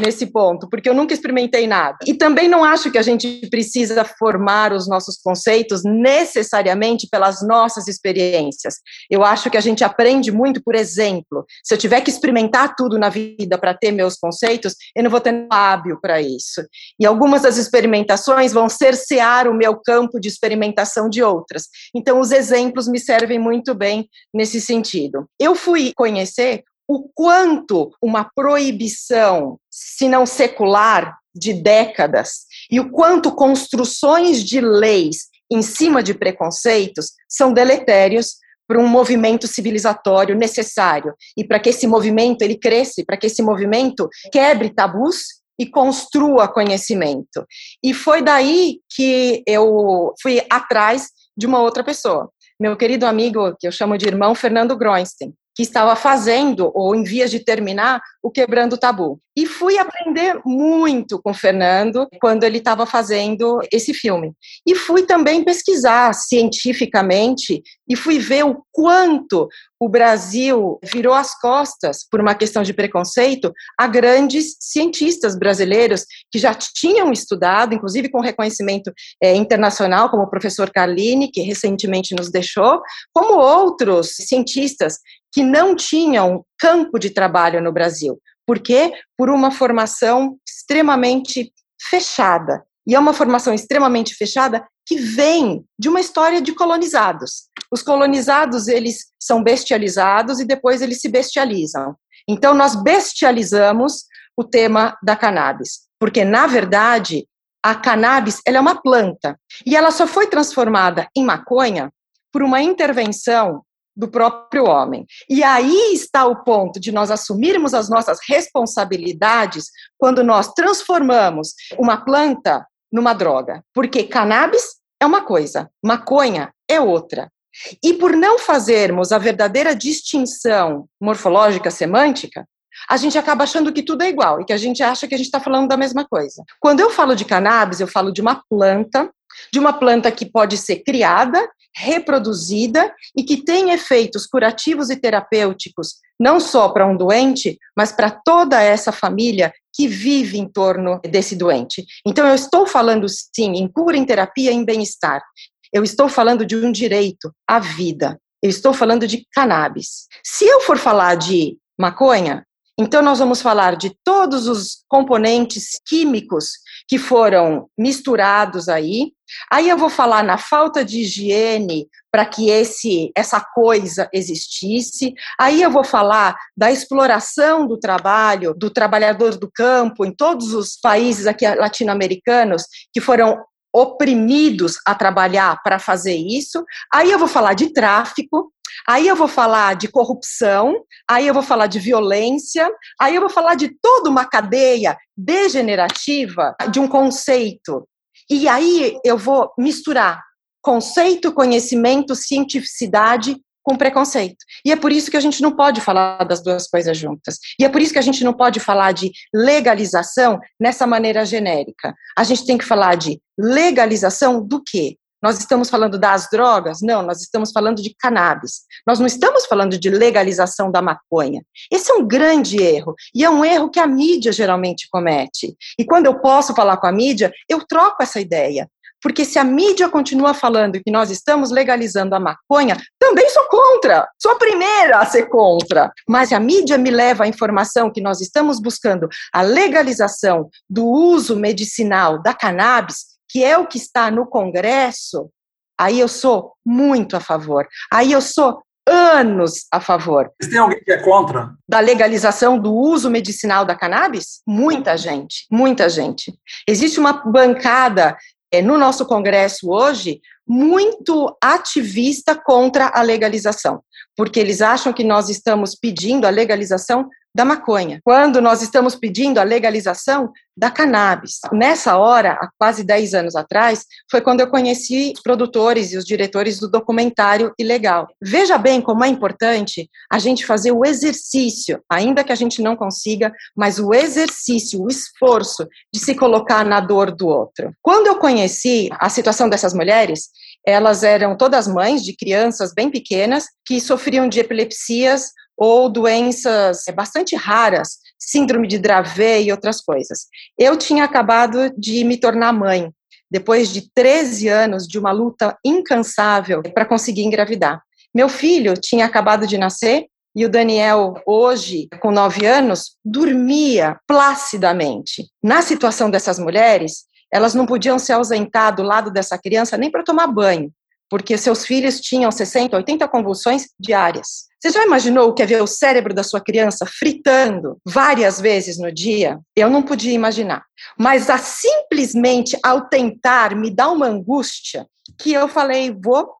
nesse ponto, porque eu nunca experimentei nada. E também não acho que a gente precisa formar os nossos conceitos necessariamente pelas nossas experiências. Eu acho que a gente aprende muito por exemplo. Se eu tiver que experimentar tudo na vida para ter meus conceitos, eu não vou ter hábil para isso. E algumas das experimentações vão cercear o meu campo de experimentação de outras. Então, os exemplos me servem muito bem nesse sentido. Eu fui conhecer o quanto uma proibição, se não secular, de décadas, e o quanto construções de leis em cima de preconceitos são deletérios para um movimento civilizatório necessário. E para que esse movimento ele cresça, para que esse movimento quebre tabus e construa conhecimento. E foi daí que eu fui atrás de uma outra pessoa, meu querido amigo, que eu chamo de irmão Fernando Groenstein, que estava fazendo, ou em vias de terminar, o Quebrando o Tabu. E fui aprender muito com o Fernando quando ele estava fazendo esse filme. E fui também pesquisar cientificamente e fui ver o quanto o Brasil virou as costas, por uma questão de preconceito, a grandes cientistas brasileiros que já tinham estudado, inclusive com reconhecimento é, internacional, como o professor Carlini, que recentemente nos deixou, como outros cientistas que não tinham campo de trabalho no Brasil. Por quê? Por uma formação extremamente fechada. E é uma formação extremamente fechada que vem de uma história de colonizados. Os colonizados, eles são bestializados e depois eles se bestializam. Então, nós bestializamos o tema da cannabis, porque, na verdade, a cannabis ela é uma planta e ela só foi transformada em maconha por uma intervenção do próprio homem. E aí está o ponto de nós assumirmos as nossas responsabilidades quando nós transformamos uma planta numa droga. Porque cannabis é uma coisa, maconha é outra. E por não fazermos a verdadeira distinção morfológica semântica, a gente acaba achando que tudo é igual e que a gente acha que a gente está falando da mesma coisa. Quando eu falo de cannabis, eu falo de uma planta, de uma planta que pode ser criada reproduzida e que tem efeitos curativos e terapêuticos, não só para um doente, mas para toda essa família que vive em torno desse doente. Então, eu estou falando, sim, em cura, em terapia, em bem-estar. Eu estou falando de um direito à vida. Eu estou falando de cannabis. Se eu for falar de maconha, então nós vamos falar de todos os componentes químicos que foram misturados aí. Aí eu vou falar na falta de higiene para que esse essa coisa existisse. Aí eu vou falar da exploração do trabalho do trabalhador do campo em todos os países aqui latino-americanos que foram oprimidos a trabalhar para fazer isso. Aí eu vou falar de tráfico, aí eu vou falar de corrupção, aí eu vou falar de violência, aí eu vou falar de toda uma cadeia degenerativa de um conceito. E aí eu vou misturar conceito, conhecimento, cientificidade com preconceito. E é por isso que a gente não pode falar das duas coisas juntas. E é por isso que a gente não pode falar de legalização nessa maneira genérica. A gente tem que falar de legalização do quê? Nós estamos falando das drogas? Não, nós estamos falando de cannabis. Nós não estamos falando de legalização da maconha. Esse é um grande erro. E é um erro que a mídia geralmente comete. E quando eu posso falar com a mídia, eu troco essa ideia. Porque se a mídia continua falando que nós estamos legalizando a maconha, também sou contra. Sou a primeira a ser contra. Mas a mídia me leva à informação que nós estamos buscando a legalização do uso medicinal da cannabis, que é o que está no Congresso. Aí eu sou muito a favor. Aí eu sou anos a favor. Mas tem alguém que é contra? Da legalização do uso medicinal da cannabis? Muita gente, muita gente. Existe uma bancada no nosso Congresso hoje muito ativista contra a legalização, porque eles acham que nós estamos pedindo a legalização da maconha, quando nós estamos pedindo a legalização da cannabis. Nessa hora, há quase 10 anos atrás, foi quando eu conheci os produtores e os diretores do documentário Ilegal. Veja bem como é importante a gente fazer o exercício, ainda que a gente não consiga, mas o exercício, o esforço de se colocar na dor do outro. Quando eu conheci a situação dessas mulheres, elas eram todas mães de crianças bem pequenas que sofriam de epilepsias ou doenças bastante raras, síndrome de Dravet e outras coisas. Eu tinha acabado de me tornar mãe, depois de 13 anos de uma luta incansável para conseguir engravidar. Meu filho tinha acabado de nascer e o Daniel, hoje, com 9 anos, dormia placidamente. Na situação dessas mulheres, elas não podiam se ausentar do lado dessa criança nem para tomar banho, porque seus filhos tinham 60, 80 convulsões diárias. Você já imaginou o que é ver o cérebro da sua criança fritando várias vezes no dia? Eu não podia imaginar. Mas a, simplesmente ao tentar me dar uma angústia que eu falei, vou,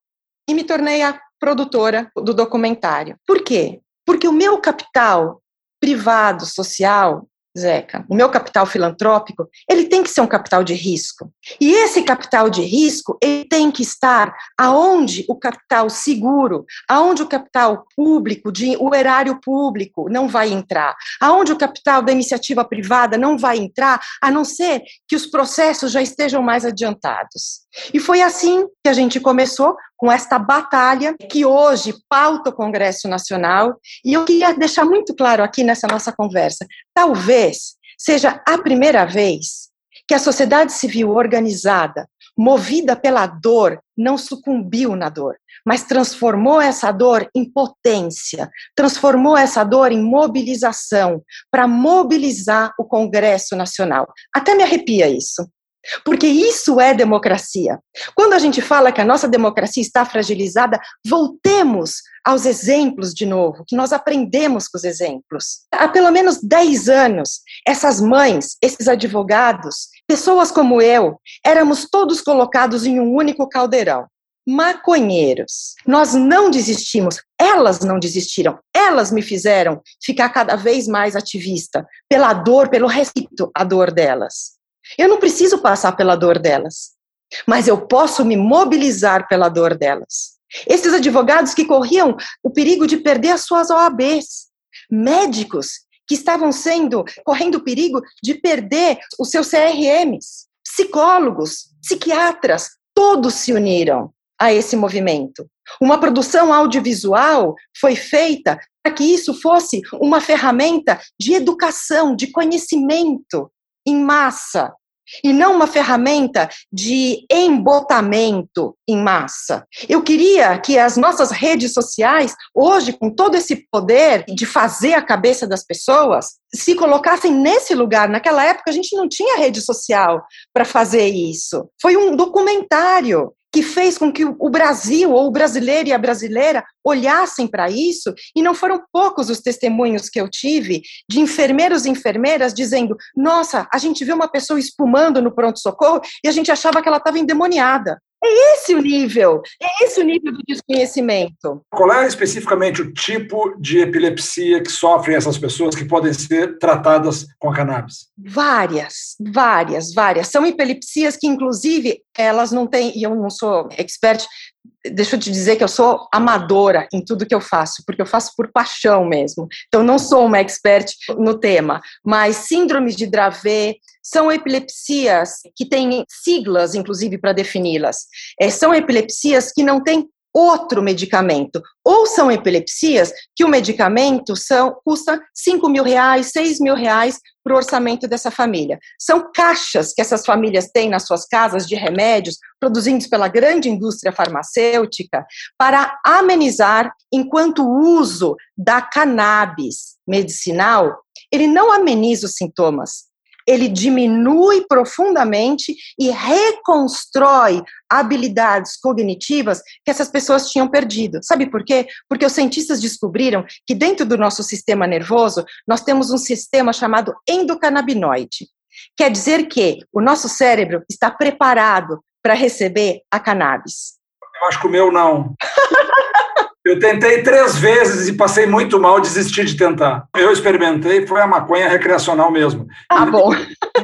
e me tornei a produtora do documentário. Por quê? Porque o meu capital privado, social, Zeca, o meu capital filantrópico, ele tem que ser um capital de risco. E esse capital de risco, ele tem que estar aonde o capital seguro, aonde o capital público, de, o erário público não vai entrar, aonde o capital da iniciativa privada não vai entrar, a não ser que os processos já estejam mais adiantados. E foi assim que a gente começou com esta batalha que hoje pauta o Congresso Nacional. E eu queria deixar muito claro aqui nessa nossa conversa: talvez seja a primeira vez que a sociedade civil organizada, movida pela dor, não sucumbiu na dor, mas transformou essa dor em potência, transformou essa dor em mobilização, para mobilizar o Congresso Nacional. Até me arrepia isso. Porque isso é democracia. Quando a gente fala que a nossa democracia está fragilizada, voltemos aos exemplos de novo, que nós aprendemos com os exemplos. Há pelo menos 10 anos, essas mães, esses advogados, pessoas como eu, éramos todos colocados em um único caldeirão. Maconheiros. Nós não desistimos, elas não desistiram, elas me fizeram ficar cada vez mais ativista, pela dor, pelo respeito à dor delas. Eu não preciso passar pela dor delas, mas eu posso me mobilizar pela dor delas. Esses advogados que corriam o perigo de perder as suas OABs, médicos que estavam sendo correndo o perigo de perder os seus CRMs, psicólogos, psiquiatras, todos se uniram a esse movimento. Uma produção audiovisual foi feita para que isso fosse uma ferramenta de educação, de conhecimento, em massa e não uma ferramenta de embotamento em massa. Eu queria que as nossas redes sociais, hoje, com todo esse poder de fazer a cabeça das pessoas, se colocassem nesse lugar. Naquela época, a gente não tinha rede social para fazer isso. Foi um documentário que fez com que o Brasil, ou o brasileiro e a brasileira, olhassem para isso, e não foram poucos os testemunhos que eu tive de enfermeiros e enfermeiras dizendo: Nossa, a gente viu uma pessoa espumando no pronto-socorro e a gente achava que ela estava endemoniada. É esse o nível, é esse o nível do desconhecimento. Qual é especificamente o tipo de epilepsia que sofrem essas pessoas que podem ser tratadas com a cannabis? Várias, várias, várias. São epilepsias que, inclusive, elas não têm, e eu não sou expert, deixa eu te dizer que eu sou amadora em tudo que eu faço, porque eu faço por paixão mesmo. Então, não sou uma expert no tema, mas síndromes de Dravet são epilepsias que têm siglas, inclusive, para defini-las. É, são epilepsias que não têm outro medicamento. Ou são epilepsias que o medicamento são, custa 5 mil reais, 6 mil reais para o orçamento dessa família. São caixas que essas famílias têm nas suas casas de remédios, produzidos pela grande indústria farmacêutica, para amenizar, enquanto o uso da cannabis medicinal, ele não ameniza os sintomas, ele diminui profundamente e reconstrói habilidades cognitivas que essas pessoas tinham perdido. Sabe por quê? Porque os cientistas descobriram que dentro do nosso sistema nervoso nós temos um sistema chamado endocannabinoide. Quer dizer que o nosso cérebro está preparado para receber a cannabis. Eu acho que o meu não. Eu tentei três vezes e passei muito mal, desisti de tentar. Eu experimentei, foi a maconha recreacional mesmo. Ah, bom.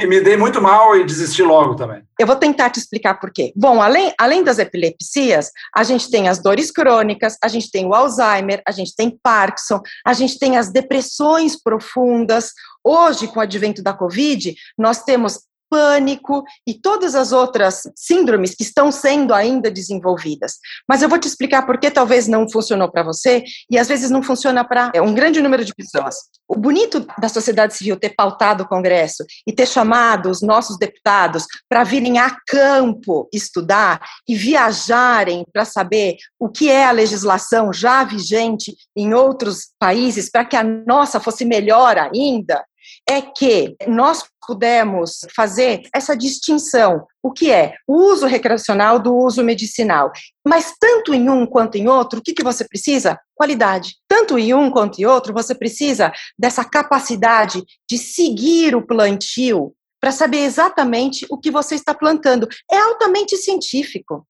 E me dei muito mal e desisti logo também. Eu vou tentar te explicar por quê. Bom, além, além das epilepsias, a gente tem as dores crônicas, a gente tem o Alzheimer, a gente tem Parkinson, a gente tem as depressões profundas. Hoje, com o advento da Covid, nós temos pânico e todas as outras síndromes que estão sendo ainda desenvolvidas. Mas eu vou te explicar por que talvez não funcionou para você e às vezes não funciona para é, um grande número de pessoas. O bonito da sociedade civil ter pautado o Congresso e ter chamado os nossos deputados para virem a campo estudar e viajarem para saber o que é a legislação já vigente em outros países para que a nossa fosse melhor ainda, é que nós pudemos fazer essa distinção, o que é o uso recreacional do uso medicinal. Mas tanto em um quanto em outro, o que, que você precisa? Qualidade. Tanto em um quanto em outro, você precisa dessa capacidade de seguir o plantio para saber exatamente o que você está plantando. É altamente científico.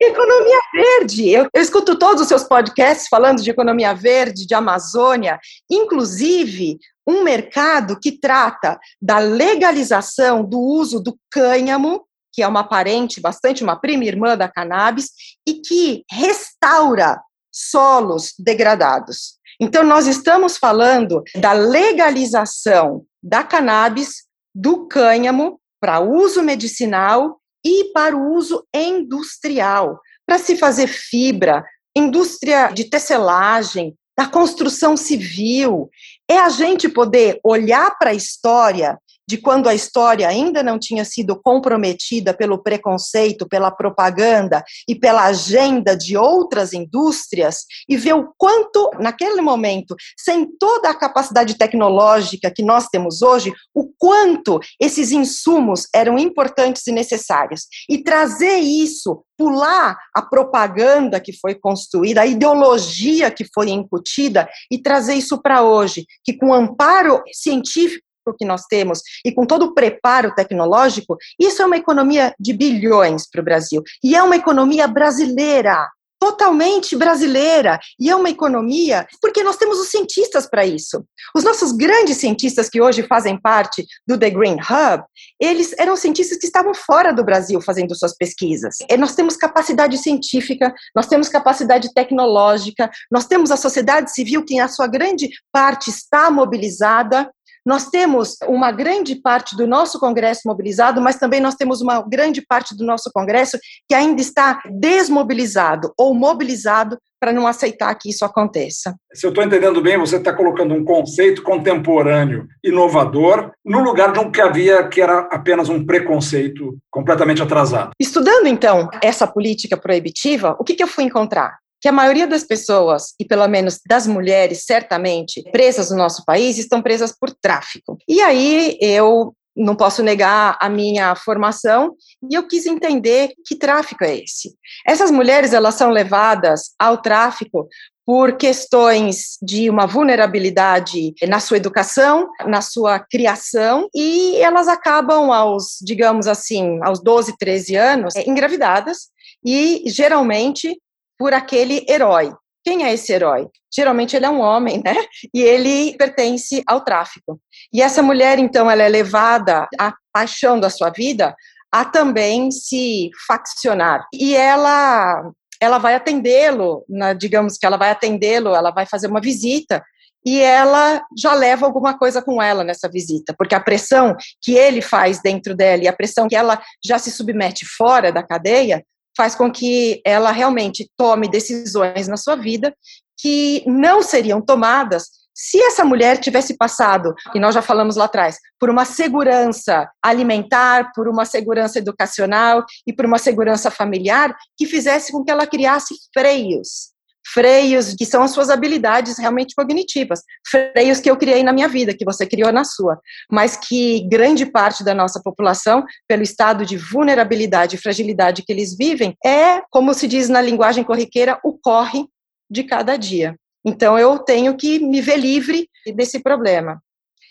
Economia verde. Eu, eu, escuto todos os seus podcasts falando de economia verde, de Amazônia. Inclusive, um mercado que trata da legalização do uso do cânhamo, que é uma parente, bastante uma prima irmã da cannabis, e que restaura solos degradados. Então, nós estamos falando da legalização da cannabis, do cânhamo, para uso medicinal e para o uso industrial, para se fazer fibra, indústria de tecelagem, da construção civil. É a gente poder olhar para a história de quando a história ainda não tinha sido comprometida pelo preconceito, pela propaganda e pela agenda de outras indústrias, e ver o quanto, naquele momento, sem toda a capacidade tecnológica que nós temos hoje, o quanto esses insumos eram importantes e necessários. E trazer isso pular a propaganda que foi construída, a ideologia que foi incutida e trazer isso para hoje, que com amparo científico que nós temos e com todo o preparo tecnológico, isso é uma economia de bilhões para o Brasil. E é uma economia brasileira, totalmente brasileira. E é uma economia porque nós temos os cientistas para isso. Os nossos grandes cientistas que hoje fazem parte do The Green Hub, eles eram cientistas que estavam fora do Brasil fazendo suas pesquisas. E nós temos capacidade científica, nós temos capacidade tecnológica, nós temos a sociedade civil que, na sua grande parte, está mobilizada nós temos uma grande parte do nosso Congresso mobilizado, mas também nós temos uma grande parte do nosso Congresso que ainda está desmobilizado ou mobilizado para não aceitar que isso aconteça. Se eu estou entendendo bem, você está colocando um conceito contemporâneo, inovador, no lugar de um que havia que era apenas um preconceito completamente atrasado. Estudando, então, essa política proibitiva, o que, que eu fui encontrar? Que a maioria das pessoas, e pelo menos das mulheres, certamente, presas no nosso país, estão presas por tráfico. E aí eu não posso negar a minha formação e eu quis entender que tráfico é esse. Essas mulheres elas são levadas ao tráfico por questões de uma vulnerabilidade na sua educação, na sua criação, e elas acabam aos, digamos assim, aos 12, 13 anos, engravidadas, e geralmente por aquele herói. Quem é esse herói? Geralmente ele é um homem, né? E ele pertence ao tráfico. E essa mulher, então, ela é levada à paixão da sua vida a também se faccionar. E ela ela vai atendê-lo, digamos que ela vai atendê-lo, ela vai fazer uma visita e ela já leva alguma coisa com ela nessa visita, porque a pressão que ele faz dentro dela e a pressão que ela já se submete fora da cadeia faz com que ela realmente tome decisões na sua vida que não seriam tomadas se essa mulher tivesse passado, e nós já falamos lá atrás, por uma segurança alimentar, por uma segurança educacional e por uma segurança familiar que fizesse com que ela criasse freios freios, que são as suas habilidades realmente cognitivas, freios que eu criei na minha vida, que você criou na sua, mas que grande parte da nossa população, pelo estado de vulnerabilidade e fragilidade que eles vivem, é, como se diz na linguagem corriqueira, o corre de cada dia. Então eu tenho que me ver livre desse problema.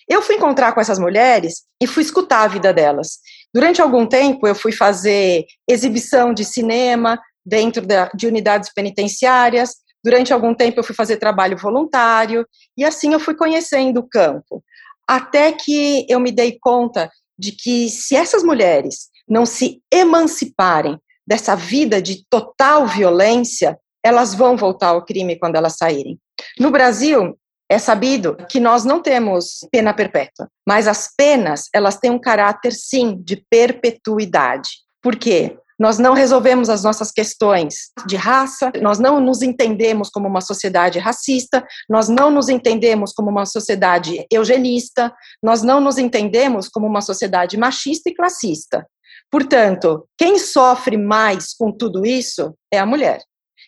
Eu fui encontrar com essas mulheres e fui escutar a vida delas. Durante algum tempo eu fui fazer exibição de cinema dentro de unidades penitenciárias, Durante algum tempo eu fui fazer trabalho voluntário e assim eu fui conhecendo o campo. Até que eu me dei conta de que se essas mulheres não se emanciparem dessa vida de total violência, elas vão voltar ao crime quando elas saírem. No Brasil, é sabido que nós não temos pena perpétua, mas as penas, elas têm um caráter sim de perpetuidade. Por quê? Nós não resolvemos as nossas questões de raça, nós não nos entendemos como uma sociedade racista, nós não nos entendemos como uma sociedade eugenista, nós não nos entendemos como uma sociedade machista e classista. Portanto, quem sofre mais com tudo isso é a mulher.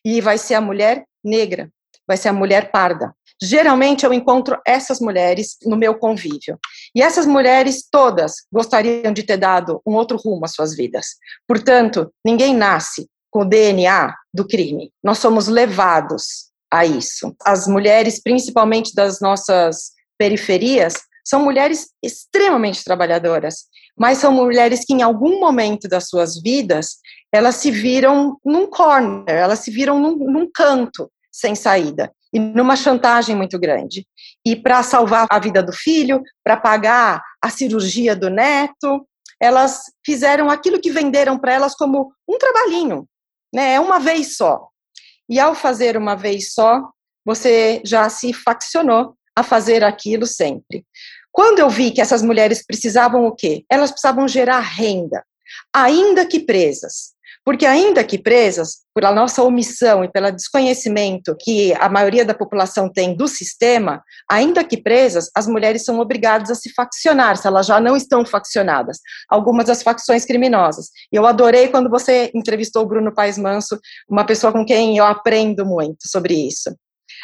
E vai ser a mulher negra, vai ser a mulher parda, Geralmente eu encontro essas mulheres no meu convívio. E essas mulheres todas gostariam de ter dado um outro rumo às suas vidas. Portanto, ninguém nasce com o DNA do crime. Nós somos levados a isso. As mulheres, principalmente das nossas periferias, são mulheres extremamente trabalhadoras, mas são mulheres que em algum momento das suas vidas elas se viram num corner, elas se viram num, num canto sem saída. E numa chantagem muito grande. E para salvar a vida do filho, para pagar a cirurgia do neto, elas fizeram aquilo que venderam para elas como um trabalhinho, né? É uma vez só. E ao fazer uma vez só, você já se faccionou a fazer aquilo sempre. Quando eu vi que essas mulheres precisavam o quê? Elas precisavam gerar renda, ainda que presas. Porque, ainda que presas, por a nossa omissão e pelo desconhecimento que a maioria da população tem do sistema, ainda que presas, as mulheres são obrigadas a se faccionar, se elas já não estão faccionadas, algumas das facções criminosas. E eu adorei quando você entrevistou o Bruno Paes Manso, uma pessoa com quem eu aprendo muito sobre isso.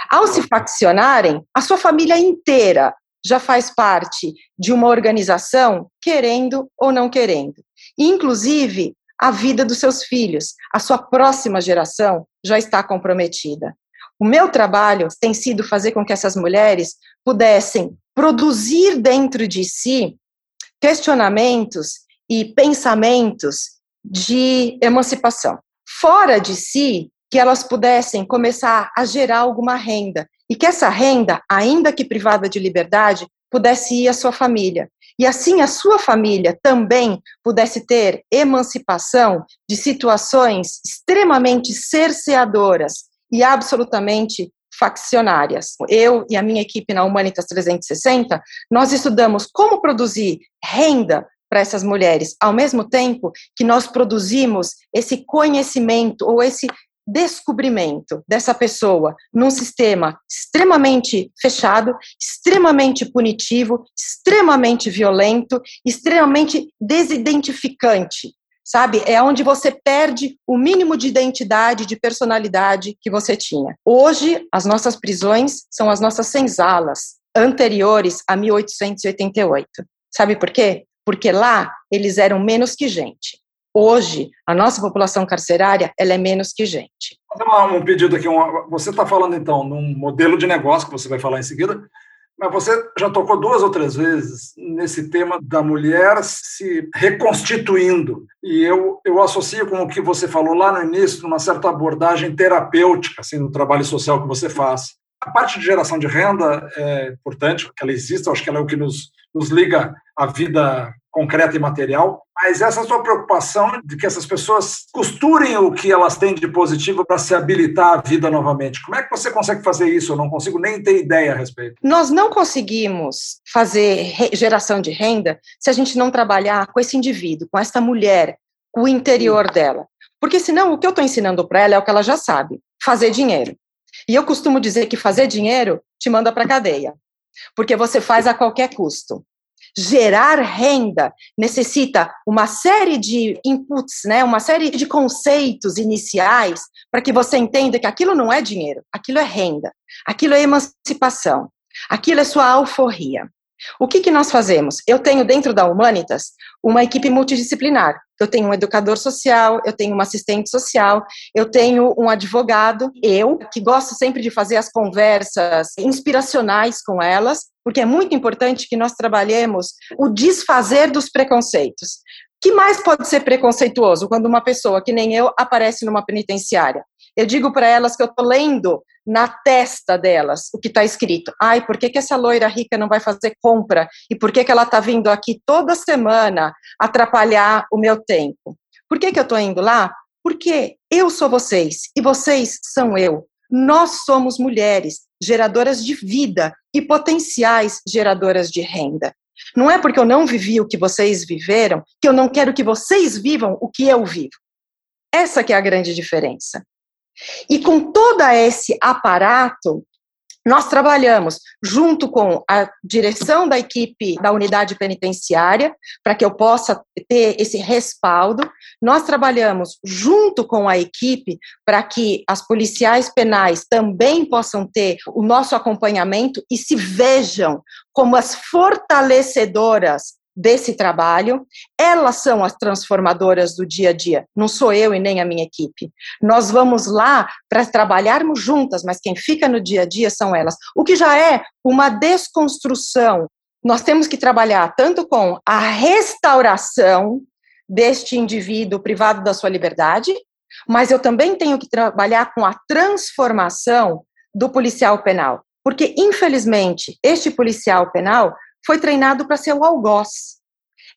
Ao se faccionarem, a sua família inteira já faz parte de uma organização, querendo ou não querendo. Inclusive, a vida dos seus filhos, a sua próxima geração já está comprometida. O meu trabalho tem sido fazer com que essas mulheres pudessem produzir dentro de si questionamentos e pensamentos de emancipação. Fora de si, que elas pudessem começar a gerar alguma renda e que essa renda, ainda que privada de liberdade, pudesse ir à sua família e assim a sua família também pudesse ter emancipação de situações extremamente cerceadoras e absolutamente faccionárias. Eu e a minha equipe na Humanitas 360, nós estudamos como produzir renda para essas mulheres, ao mesmo tempo que nós produzimos esse conhecimento ou esse descobrimento dessa pessoa num sistema extremamente fechado, extremamente punitivo, extremamente violento, extremamente desidentificante, sabe? É onde você perde o mínimo de identidade, de personalidade que você tinha. Hoje, as nossas prisões são as nossas senzalas, anteriores a 1888. Sabe por quê? Porque lá eles eram menos que gente. Hoje, a nossa população carcerária ela é menos que gente. Vou um pedido aqui. você está falando, então, num modelo de negócio, que você vai falar em seguida, mas você já tocou duas ou três vezes nesse tema da mulher se reconstituindo. E eu, eu associo com o que você falou lá no início, numa certa abordagem terapêutica assim, no trabalho social que você faz. A parte de geração de renda é importante que ela exista, acho que ela é o que nos, nos liga à vida concreta e material, mas essa sua preocupação de que essas pessoas costurem o que elas têm de positivo para se habilitar à vida novamente. Como é que você consegue fazer isso? Eu não consigo nem ter ideia a respeito. Nós não conseguimos fazer geração de renda se a gente não trabalhar com esse indivíduo, com essa mulher, o interior dela. Porque senão o que eu estou ensinando para ela é o que ela já sabe: fazer dinheiro. E eu costumo dizer que fazer dinheiro te manda para cadeia, porque você faz a qualquer custo gerar renda necessita uma série de inputs, né, uma série de conceitos iniciais para que você entenda que aquilo não é dinheiro, aquilo é renda, aquilo é emancipação, aquilo é sua alforria. O que, que nós fazemos? Eu tenho dentro da Humanitas uma equipe multidisciplinar. Eu tenho um educador social, eu tenho uma assistente social, eu tenho um advogado, eu, que gosto sempre de fazer as conversas inspiracionais com elas, porque é muito importante que nós trabalhemos o desfazer dos preconceitos. que mais pode ser preconceituoso quando uma pessoa que nem eu aparece numa penitenciária? Eu digo para elas que eu estou lendo na testa delas o que está escrito. Ai, por que, que essa loira rica não vai fazer compra? E por que, que ela está vindo aqui toda semana atrapalhar o meu tempo? Por que, que eu estou indo lá? Porque eu sou vocês e vocês são eu. Nós somos mulheres geradoras de vida e potenciais geradoras de renda. Não é porque eu não vivi o que vocês viveram que eu não quero que vocês vivam o que eu vivo. Essa que é a grande diferença. E com todo esse aparato, nós trabalhamos junto com a direção da equipe da unidade penitenciária, para que eu possa ter esse respaldo. Nós trabalhamos junto com a equipe para que as policiais penais também possam ter o nosso acompanhamento e se vejam como as fortalecedoras desse trabalho, elas são as transformadoras do dia a dia, não sou eu e nem a minha equipe. Nós vamos lá para trabalharmos juntas, mas quem fica no dia a dia são elas. O que já é uma desconstrução. Nós temos que trabalhar tanto com a restauração deste indivíduo privado da sua liberdade, mas eu também tenho que trabalhar com a transformação do policial penal, porque infelizmente este policial penal foi treinado para ser o algoz.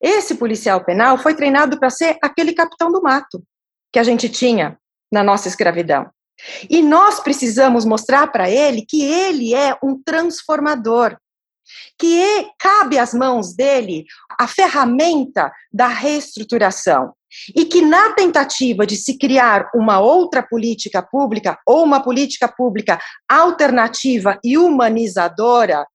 Esse policial penal foi treinado para ser aquele capitão do mato que a gente tinha na nossa escravidão. E nós precisamos mostrar para ele que ele é um transformador, que cabe às mãos dele a ferramenta da reestruturação. E que na tentativa de se criar uma outra política pública ou uma política pública alternativa e humanizadora,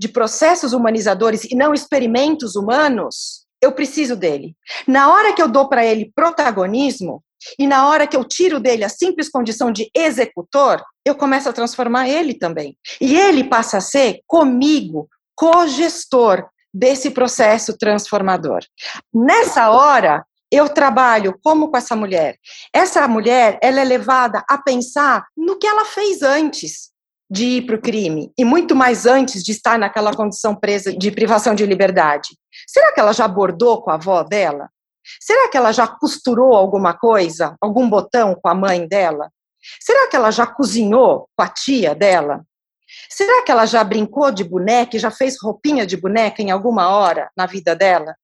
de processos humanizadores e não experimentos humanos, eu preciso dele. Na hora que eu dou para ele protagonismo, e na hora que eu tiro dele a simples condição de executor, eu começo a transformar ele também. E ele passa a ser, comigo, co-gestor desse processo transformador. Nessa hora, eu trabalho como com essa mulher. Essa mulher, ela é levada a pensar no que ela fez antes de ir para o crime e muito mais antes de estar naquela condição presa de privação de liberdade. Será que ela já abordou com a avó dela? Será que ela já costurou alguma coisa, algum botão com a mãe dela? Será que ela já cozinhou com a tia dela? Será que ela já brincou de boneca e já fez roupinha de boneca em alguma hora na vida dela?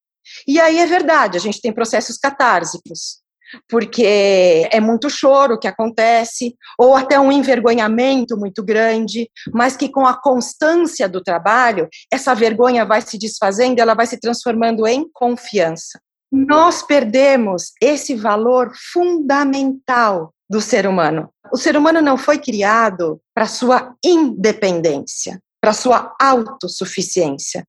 E aí é verdade, a gente tem processos catársicos, porque é muito choro que acontece, ou até um envergonhamento muito grande, mas que com a constância do trabalho, essa vergonha vai se desfazendo, ela vai se transformando em confiança nós perdemos esse valor fundamental do ser humano. O ser humano não foi criado para sua independência, para sua autossuficiência.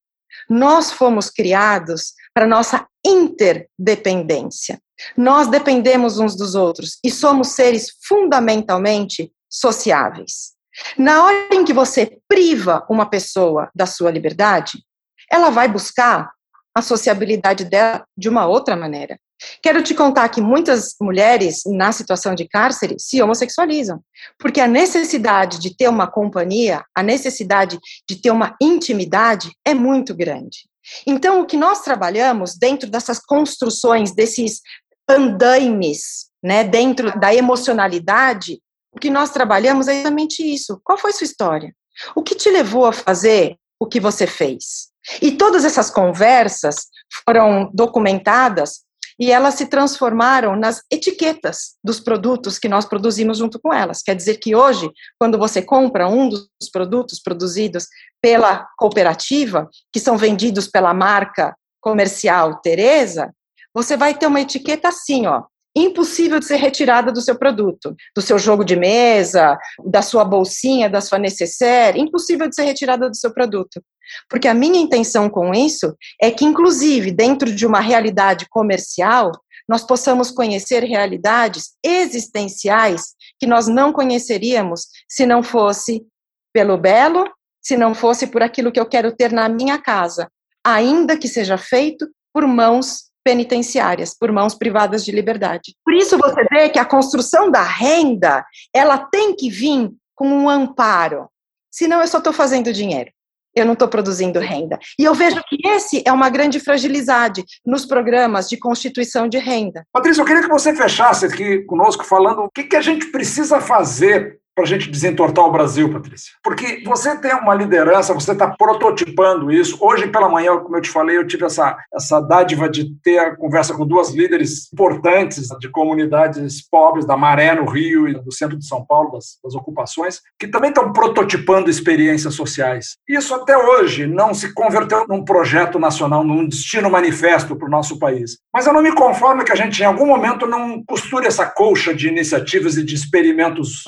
Nós fomos criados para nossa interdependência. Nós dependemos uns dos outros e somos seres fundamentalmente sociáveis. Na hora em que você priva uma pessoa da sua liberdade, ela vai buscar a sociabilidade dela de uma outra maneira. Quero te contar que muitas mulheres na situação de cárcere se homossexualizam, porque a necessidade de ter uma companhia, a necessidade de ter uma intimidade é muito grande. Então, o que nós trabalhamos dentro dessas construções, desses andaimes, né, dentro da emocionalidade, o que nós trabalhamos é exatamente isso. Qual foi sua história? O que te levou a fazer o que você fez? E todas essas conversas foram documentadas e elas se transformaram nas etiquetas dos produtos que nós produzimos junto com elas. Quer dizer que hoje, quando você compra um dos produtos produzidos pela cooperativa, que são vendidos pela marca comercial Teresa, você vai ter uma etiqueta assim, ó, impossível de ser retirada do seu produto, do seu jogo de mesa, da sua bolsinha, da sua necessaire, impossível de ser retirada do seu produto. Porque a minha intenção com isso é que, inclusive, dentro de uma realidade comercial, nós possamos conhecer realidades existenciais que nós não conheceríamos se não fosse pelo belo, se não fosse por aquilo que eu quero ter na minha casa, ainda que seja feito por mãos penitenciárias, por mãos privadas de liberdade. Por isso você vê que a construção da renda, ela tem que vir com um amparo. Senão eu só estou fazendo dinheiro eu não estou produzindo renda. E eu vejo que esse é uma grande fragilidade nos programas de constituição de renda. Patrícia, eu queria que você fechasse aqui conosco falando o que, que a gente precisa fazer para a gente desentortar o Brasil, Patrícia? Porque você tem uma liderança, você está prototipando isso. Hoje pela manhã, como eu te falei, eu tive essa, essa dádiva de ter a conversa com duas líderes importantes de comunidades pobres, da Maré, no Rio, e do centro de São Paulo, das, das ocupações, que também estão prototipando experiências sociais. Isso até hoje não se converteu num projeto nacional, num destino manifesto para o nosso país. Mas eu não me conformo que a gente, em algum momento, não costure essa colcha de iniciativas e de experimentos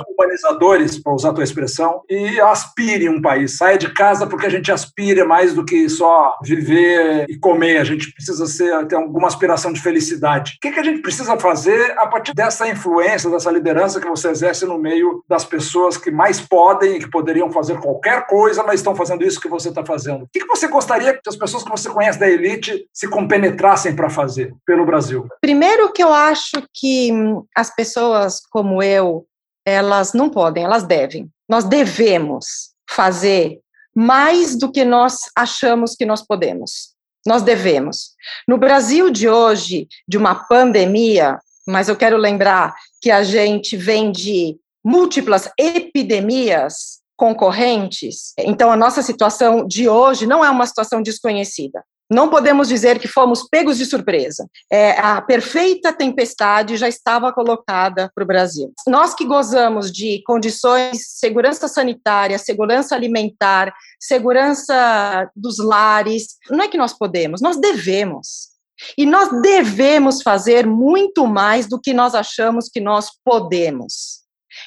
para usar a tua expressão, e aspire um país. Saia de casa porque a gente aspira mais do que só viver e comer. A gente precisa ser, ter alguma aspiração de felicidade. O que, que a gente precisa fazer a partir dessa influência, dessa liderança que você exerce no meio das pessoas que mais podem e que poderiam fazer qualquer coisa, mas estão fazendo isso que você está fazendo? O que, que você gostaria que as pessoas que você conhece da elite se compenetrassem para fazer pelo Brasil? Primeiro que eu acho que as pessoas como eu, elas não podem, elas devem. Nós devemos fazer mais do que nós achamos que nós podemos. Nós devemos. No Brasil de hoje, de uma pandemia, mas eu quero lembrar que a gente vem de múltiplas epidemias concorrentes. Então, a nossa situação de hoje não é uma situação desconhecida. Não podemos dizer que fomos pegos de surpresa. É, a perfeita tempestade já estava colocada para o Brasil. Nós que gozamos de condições, segurança sanitária, segurança alimentar, segurança dos lares, não é que nós podemos, nós devemos. E nós devemos fazer muito mais do que nós achamos que nós podemos.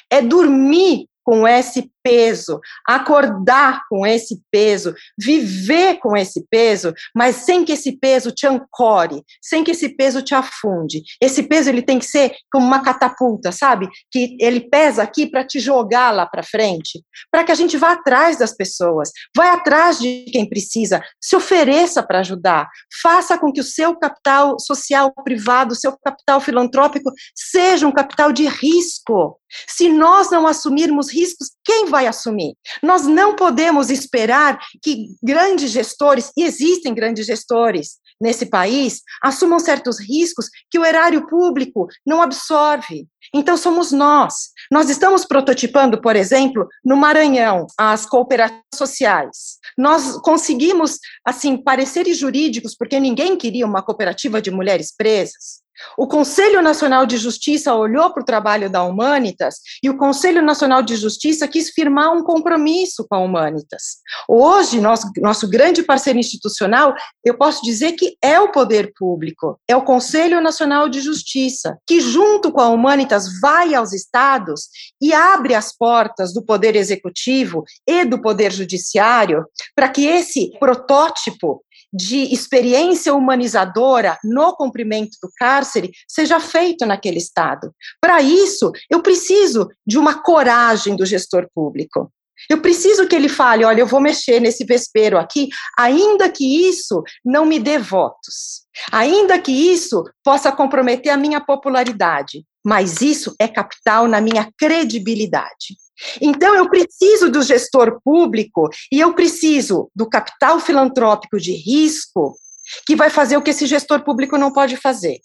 É dormir com esse peso, acordar com esse peso, viver com esse peso, mas sem que esse peso te ancore, sem que esse peso te afunde. Esse peso ele tem que ser como uma catapulta, sabe? Que ele pesa aqui para te jogar lá para frente, para que a gente vá atrás das pessoas, vá atrás de quem precisa, se ofereça para ajudar, faça com que o seu capital social privado, o seu capital filantrópico seja um capital de risco. Se nós não assumirmos riscos, quem vai assumir. Nós não podemos esperar que grandes gestores, e existem grandes gestores nesse país, assumam certos riscos que o erário público não absorve. Então, somos nós. Nós estamos prototipando, por exemplo, no Maranhão, as cooperativas sociais. Nós conseguimos, assim, pareceres jurídicos, porque ninguém queria uma cooperativa de mulheres presas. O Conselho Nacional de Justiça olhou para o trabalho da Humanitas e o Conselho Nacional de Justiça quis firmar um compromisso com a Humanitas. Hoje, nosso, nosso grande parceiro institucional, eu posso dizer que é o poder público, é o Conselho Nacional de Justiça, que junto com a Humanitas vai aos estados e abre as portas do poder executivo e do poder judiciário para que esse protótipo de experiência humanizadora no cumprimento do cárcere seja feito naquele Estado. Para isso, eu preciso de uma coragem do gestor público. Eu preciso que ele fale: olha, eu vou mexer nesse vespeiro aqui, ainda que isso não me dê votos, ainda que isso possa comprometer a minha popularidade, mas isso é capital na minha credibilidade. Então, eu preciso do gestor público e eu preciso do capital filantrópico de risco que vai fazer o que esse gestor público não pode fazer.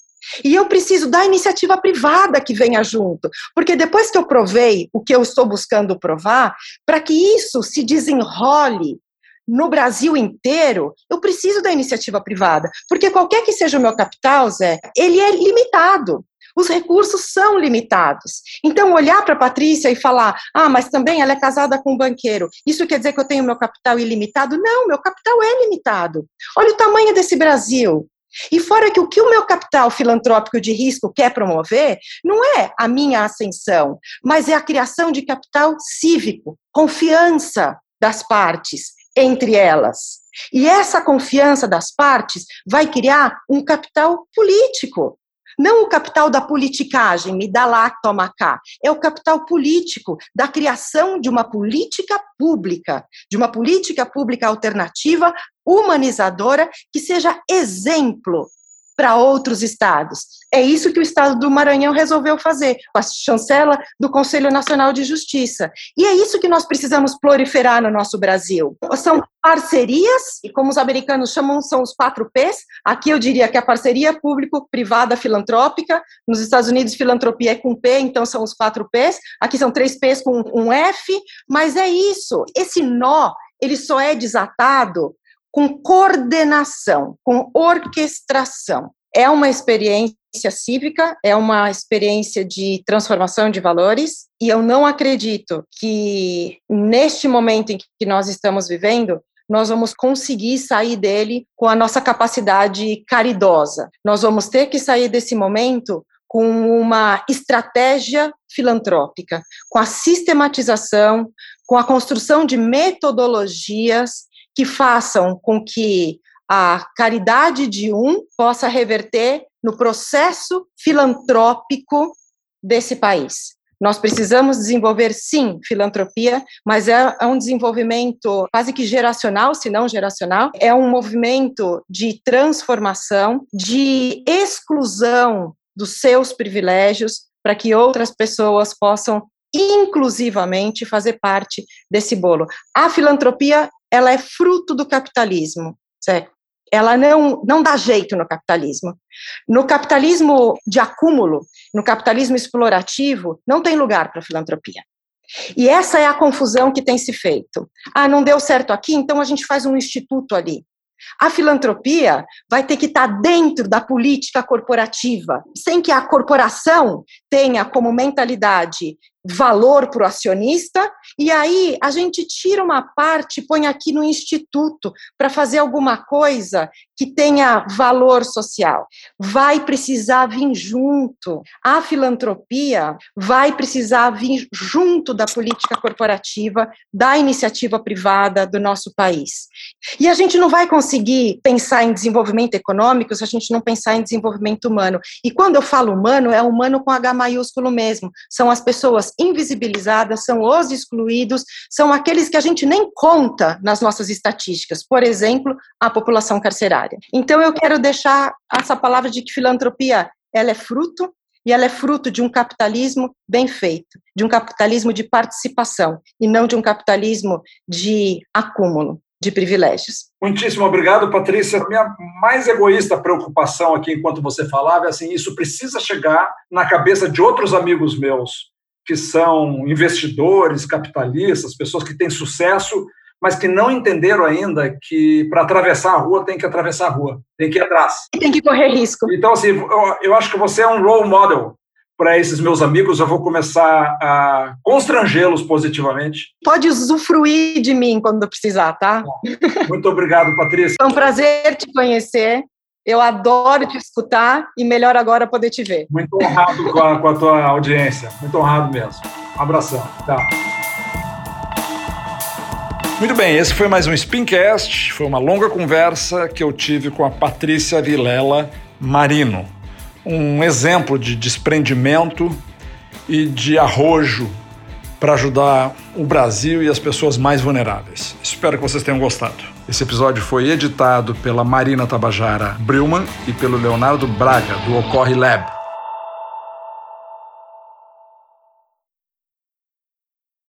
E eu preciso da iniciativa privada que venha junto, porque depois que eu provei o que eu estou buscando provar, para que isso se desenrole no Brasil inteiro, eu preciso da iniciativa privada, porque qualquer que seja o meu capital, Zé, ele é limitado os recursos são limitados. Então, olhar para a Patrícia e falar, ah, mas também ela é casada com um banqueiro, isso quer dizer que eu tenho meu capital ilimitado? Não, meu capital é limitado. Olha o tamanho desse Brasil. E fora que o que o meu capital filantrópico de risco quer promover não é a minha ascensão, mas é a criação de capital cívico, confiança das partes entre elas. E essa confiança das partes vai criar um capital político. Não o capital da politicagem, me dá lá, toma cá. É o capital político da criação de uma política pública, de uma política pública alternativa, humanizadora, que seja exemplo para outros estados. É isso que o estado do Maranhão resolveu fazer, com a chancela do Conselho Nacional de Justiça. E é isso que nós precisamos proliferar no nosso Brasil. São parcerias, e como os americanos chamam, são os quatro P's. Aqui eu diria que a parceria público-privada filantrópica, nos Estados Unidos filantropia é com P, então são os quatro P's. Aqui são três P's com um F, mas é isso. Esse nó, ele só é desatado com coordenação, com orquestração. É uma experiência cívica, é uma experiência de transformação de valores, e eu não acredito que neste momento em que nós estamos vivendo, nós vamos conseguir sair dele com a nossa capacidade caridosa. Nós vamos ter que sair desse momento com uma estratégia filantrópica, com a sistematização, com a construção de metodologias que façam com que a caridade de um possa reverter no processo filantrópico desse país. Nós precisamos desenvolver, sim, filantropia, mas é, é um desenvolvimento quase que geracional, se não geracional. É um movimento de transformação, de exclusão dos seus privilégios, para que outras pessoas possam inclusivamente fazer parte desse bolo. A filantropia ela é fruto do capitalismo, certo? Ela não, não dá jeito no capitalismo. No capitalismo de acúmulo, no capitalismo explorativo, não tem lugar para filantropia. E essa é a confusão que tem se feito. Ah, não deu certo aqui, então a gente faz um instituto ali. A filantropia vai ter que estar dentro da política corporativa, sem que a corporação tenha como mentalidade valor para o acionista, e aí a gente tira uma parte, põe aqui no instituto para fazer alguma coisa que tenha valor social. Vai precisar vir junto. A filantropia vai precisar vir junto da política corporativa, da iniciativa privada do nosso país. E a gente não vai conseguir pensar em desenvolvimento econômico se a gente não pensar em desenvolvimento humano. E quando eu falo humano, é humano com H maiúsculo mesmo. São as pessoas invisibilizadas, são os excluídos, são aqueles que a gente nem conta nas nossas estatísticas. Por exemplo, a população carcerária. Então eu quero deixar essa palavra de que filantropia ela é fruto e ela é fruto de um capitalismo bem feito, de um capitalismo de participação e não de um capitalismo de acúmulo de privilégios. Muitíssimo obrigado, Patrícia. Minha mais egoísta preocupação aqui, enquanto você falava, é assim: isso precisa chegar na cabeça de outros amigos meus que são investidores, capitalistas, pessoas que têm sucesso, mas que não entenderam ainda que para atravessar a rua tem que atravessar a rua, tem que ir atrás. E tem que correr risco. Então, assim, eu, eu acho que você é um role model para esses meus amigos, eu vou começar a constrangê-los positivamente. Pode usufruir de mim quando precisar, tá? Muito obrigado, Patrícia. Foi um prazer te conhecer. Eu adoro te escutar e melhor agora poder te ver. Muito honrado com a, com a tua audiência. Muito honrado mesmo. Um abração. Tá. Muito bem, esse foi mais um Spincast. Foi uma longa conversa que eu tive com a Patrícia Vilela Marino. Um exemplo de desprendimento e de arrojo para ajudar o Brasil e as pessoas mais vulneráveis. Espero que vocês tenham gostado. Esse episódio foi editado pela Marina Tabajara Brilman e pelo Leonardo Braga, do Ocorre Lab.